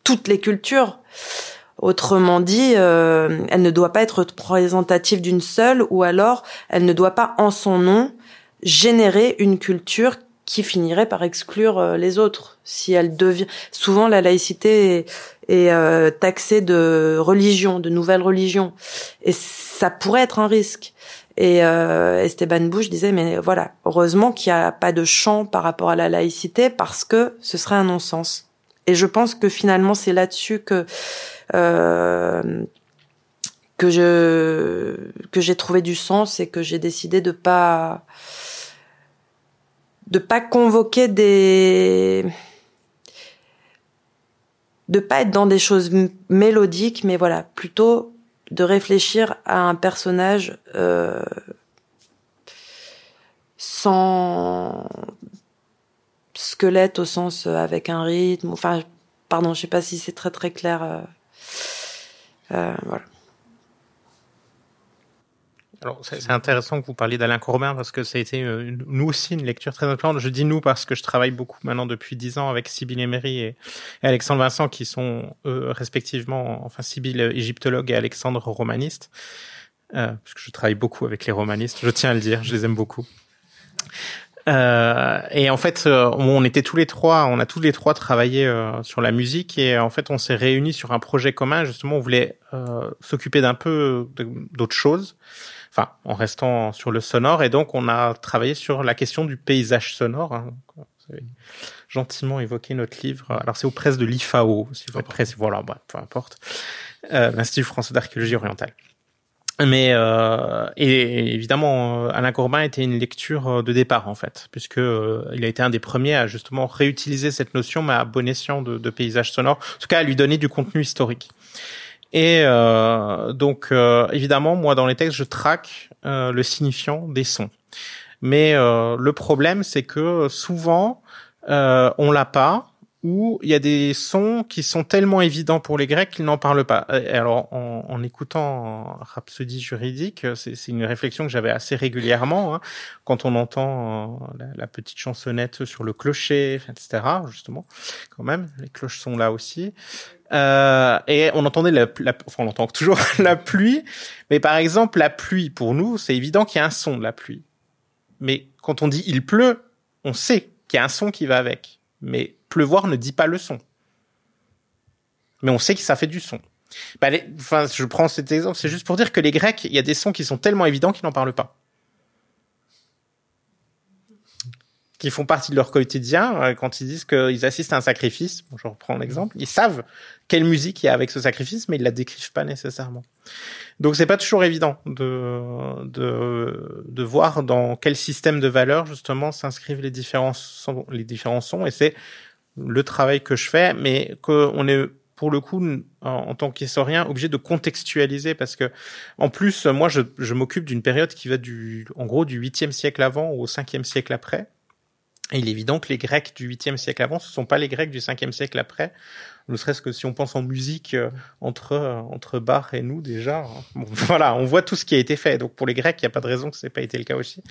toutes les cultures. Autrement dit, euh, elle ne doit pas être représentative d'une seule, ou alors elle ne doit pas, en son nom, générer une culture qui finirait par exclure euh, les autres. Si elle devient, souvent la laïcité est, euh, taxée de religion, de nouvelles religions, et ça pourrait être un risque. Et Esteban Bush disait, mais voilà, heureusement qu'il n'y a pas de champ par rapport à la laïcité parce que ce serait un non-sens. Et je pense que finalement c'est là-dessus que euh, que je que j'ai trouvé du sens et que j'ai décidé de pas de pas convoquer des de pas être dans des choses mélodiques mais voilà plutôt de réfléchir à un personnage euh, sans squelette au sens avec un rythme enfin pardon je sais pas si c'est très très clair euh, euh, voilà.
Alors, c'est intéressant que vous parliez d'Alain Courbin parce que ça a été euh, nous aussi une lecture très importante. Je dis nous parce que je travaille beaucoup maintenant depuis dix ans avec Sybille Emery et, Alexandre Vincent qui sont respectivement, enfin Sybille égyptologue et Alexandre romaniste. Euh, parce que je travaille beaucoup avec les romanistes, je tiens à le dire, je les aime beaucoup. Euh, et en fait, euh, on était tous les trois, on a tous les trois travaillé euh, sur la musique et en fait, on s'est réunis sur un projet commun. Justement, on voulait s'occuper d'un peu d'autres choses, enfin, en restant sur le sonore. Et donc, on a travaillé sur la question du paysage sonore. Hein. gentiment évoqué notre livre. Alors, c'est aux presses de l'IFAO, si vous êtes Voilà, bah, peu importe. L'Institut français d'archéologie orientale. Mais euh, et évidemment, Alain Courbin était une lecture euh, de départ en fait, puisque euh, il a été un des premiers à justement réutiliser cette notion, mais à bon escient de paysage sonore, en tout cas à lui donner du contenu historique. Et euh, donc évidemment, moi dans les textes, je traque le signifiant des sons. Mais le problème, c'est que souvent on l'a pas où il y a des sons qui sont tellement évidents pour les Grecs qu'ils n'en parlent pas. Alors, en, en écoutant Rhapsodie juridique, c'est une réflexion que j'avais assez régulièrement, hein, quand on entend euh, la, petite chansonnette sur le clocher, etc., justement, quand même, les cloches sont là aussi. Euh, et on entendait la, enfin on entend toujours la pluie, mais par exemple la pluie pour nous c'est évident qu'il y a un son de la pluie. Mais quand on dit il pleut, on sait qu'il y a un son qui va avec. Mais pleuvoir ne dit pas le son. Mais on sait que ça fait du son. Bah, enfin, je prends cet exemple, c'est juste pour dire que les Grecs, il y a des sons qui sont tellement évidents qu'ils n'en parlent pas. Qui font partie de leur quotidien euh, quand ils disent qu'ils assistent à un sacrifice. Je reprends l'exemple. Ils savent quelle musique il y a avec ce sacrifice, mais ils la décrivent pas nécessairement. Donc c'est pas toujours évident de, de, de voir dans quel système de valeurs justement s'inscrivent les différents sons, les différents sons et c'est le travail que je fais, mais qu'on est pour le coup, en, tant qu'historien, obligé de contextualiser parce que, en plus, moi, je, je m'occupe d'une période qui va du, en gros, du 8e siècle avant au 5e siècle après. Et il est évident que les Grecs du 8e siècle avant, ce sont pas les Grecs du 5e siècle après ne serait-ce que si on pense en musique euh, entre euh, entre Bach et nous déjà. Hein. voilà, on voit tout ce qui a été fait. Donc pour les Grecs, il n'y a pas de raison que ce n'ait pas été le cas aussi.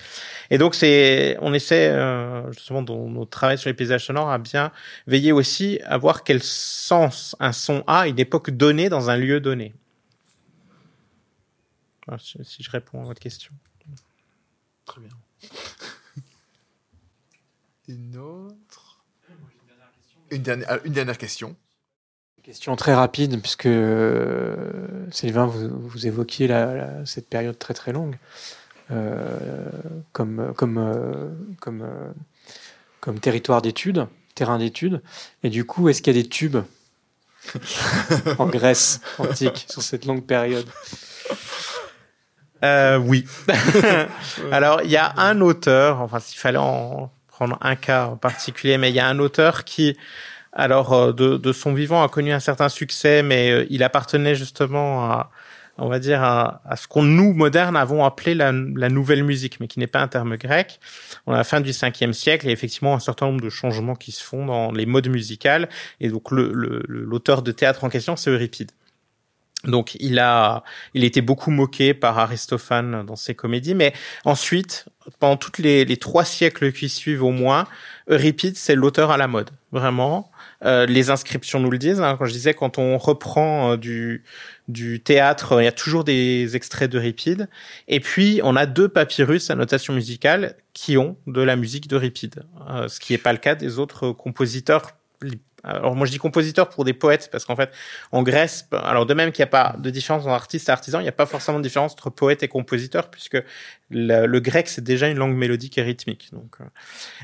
Et donc c'est, on essaie euh, justement dans notre travail sur les paysages sonores à bien veiller aussi à voir quel sens un son a à une époque donnée dans un lieu donné. si je réponds à votre question.
Très bien. Une autre. Une dernière, une dernière question.
Question très rapide, puisque euh, Sylvain, vous, évoquiez cette période très très longue euh, comme, comme, euh, comme, comme territoire d'études. terrain d'étude. Et du coup, est-ce qu'il y a des tubes en Grèce antique sur cette longue période?
Euh, Oui. Alors, il y a un auteur, enfin, s'il fallait en un cas en particulier, mais il y a un auteur qui, alors, euh, de, de son vivant, a connu un certain succès, mais euh, il appartenait justement à, on va dire, à, ce qu'on nous, modernes, avons appelé la, la, nouvelle musique, mais qui n'est pas un terme grec. On a la fin du 5e siècle, a effectivement un certain nombre de changements qui se font dans les modes musicales, et donc l'auteur le, de théâtre en question, c'est Euripide. Donc il a, il était beaucoup moqué par Aristophane dans ses comédies, mais ensuite, pendant toutes les, trois siècles qui suivent au moins, Euripide c'est l'auteur à la mode, vraiment. Euh, les inscriptions nous le disent. Hein, quand je disais, quand on reprend euh, du du théâtre, il y a toujours des extraits d'Euripide. Et puis, on a deux papyrus à notation musicale qui ont de la musique d'Euripide, euh, ce qui n'est pas le cas des autres compositeurs alors moi je dis compositeur pour des poètes parce qu'en fait en Grèce, alors de même qu'il n'y a pas de différence entre artiste et artisan, il n'y a pas forcément de différence entre poète et compositeur puisque le, grec c'est déjà une langue mélodique et rythmique. Donc, euh.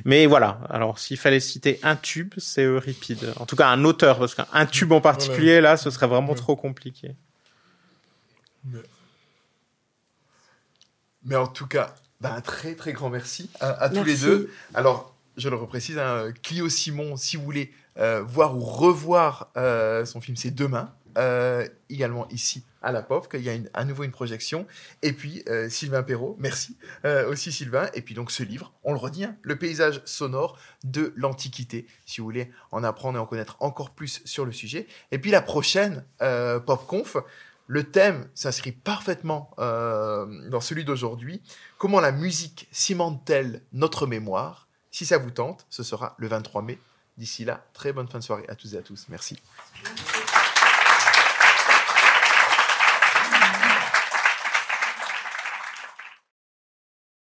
mais voilà. Alors s'il fallait citer un tube, c'est Euripide. En tout cas un auteur parce qu'un tube en particulier là, ce serait vraiment trop compliqué.
Mais, en tout cas, bah, un très très grand merci à, tous les deux. Alors je le reprécise, hein, Clio Simon, si vous voulez voir ou revoir euh, son film, c'est demain. Euh, également ici à la POF, qu'il y a à nouveau une projection. Et puis Sylvain Perrault, merci aussi Sylvain. Et puis donc ce livre, on le redit, hein, le paysage sonore de l'Antiquité, si vous voulez en apprendre et en connaître encore plus sur le sujet. Et puis la prochaine PopConf, le thème s'inscrit parfaitement dans celui d'aujourd'hui. Comment la musique cimente-t-elle notre mémoire? Si ça vous tente, ce sera le 23 mai D'ici là, très bonne fin de soirée à tous et à tous. Merci.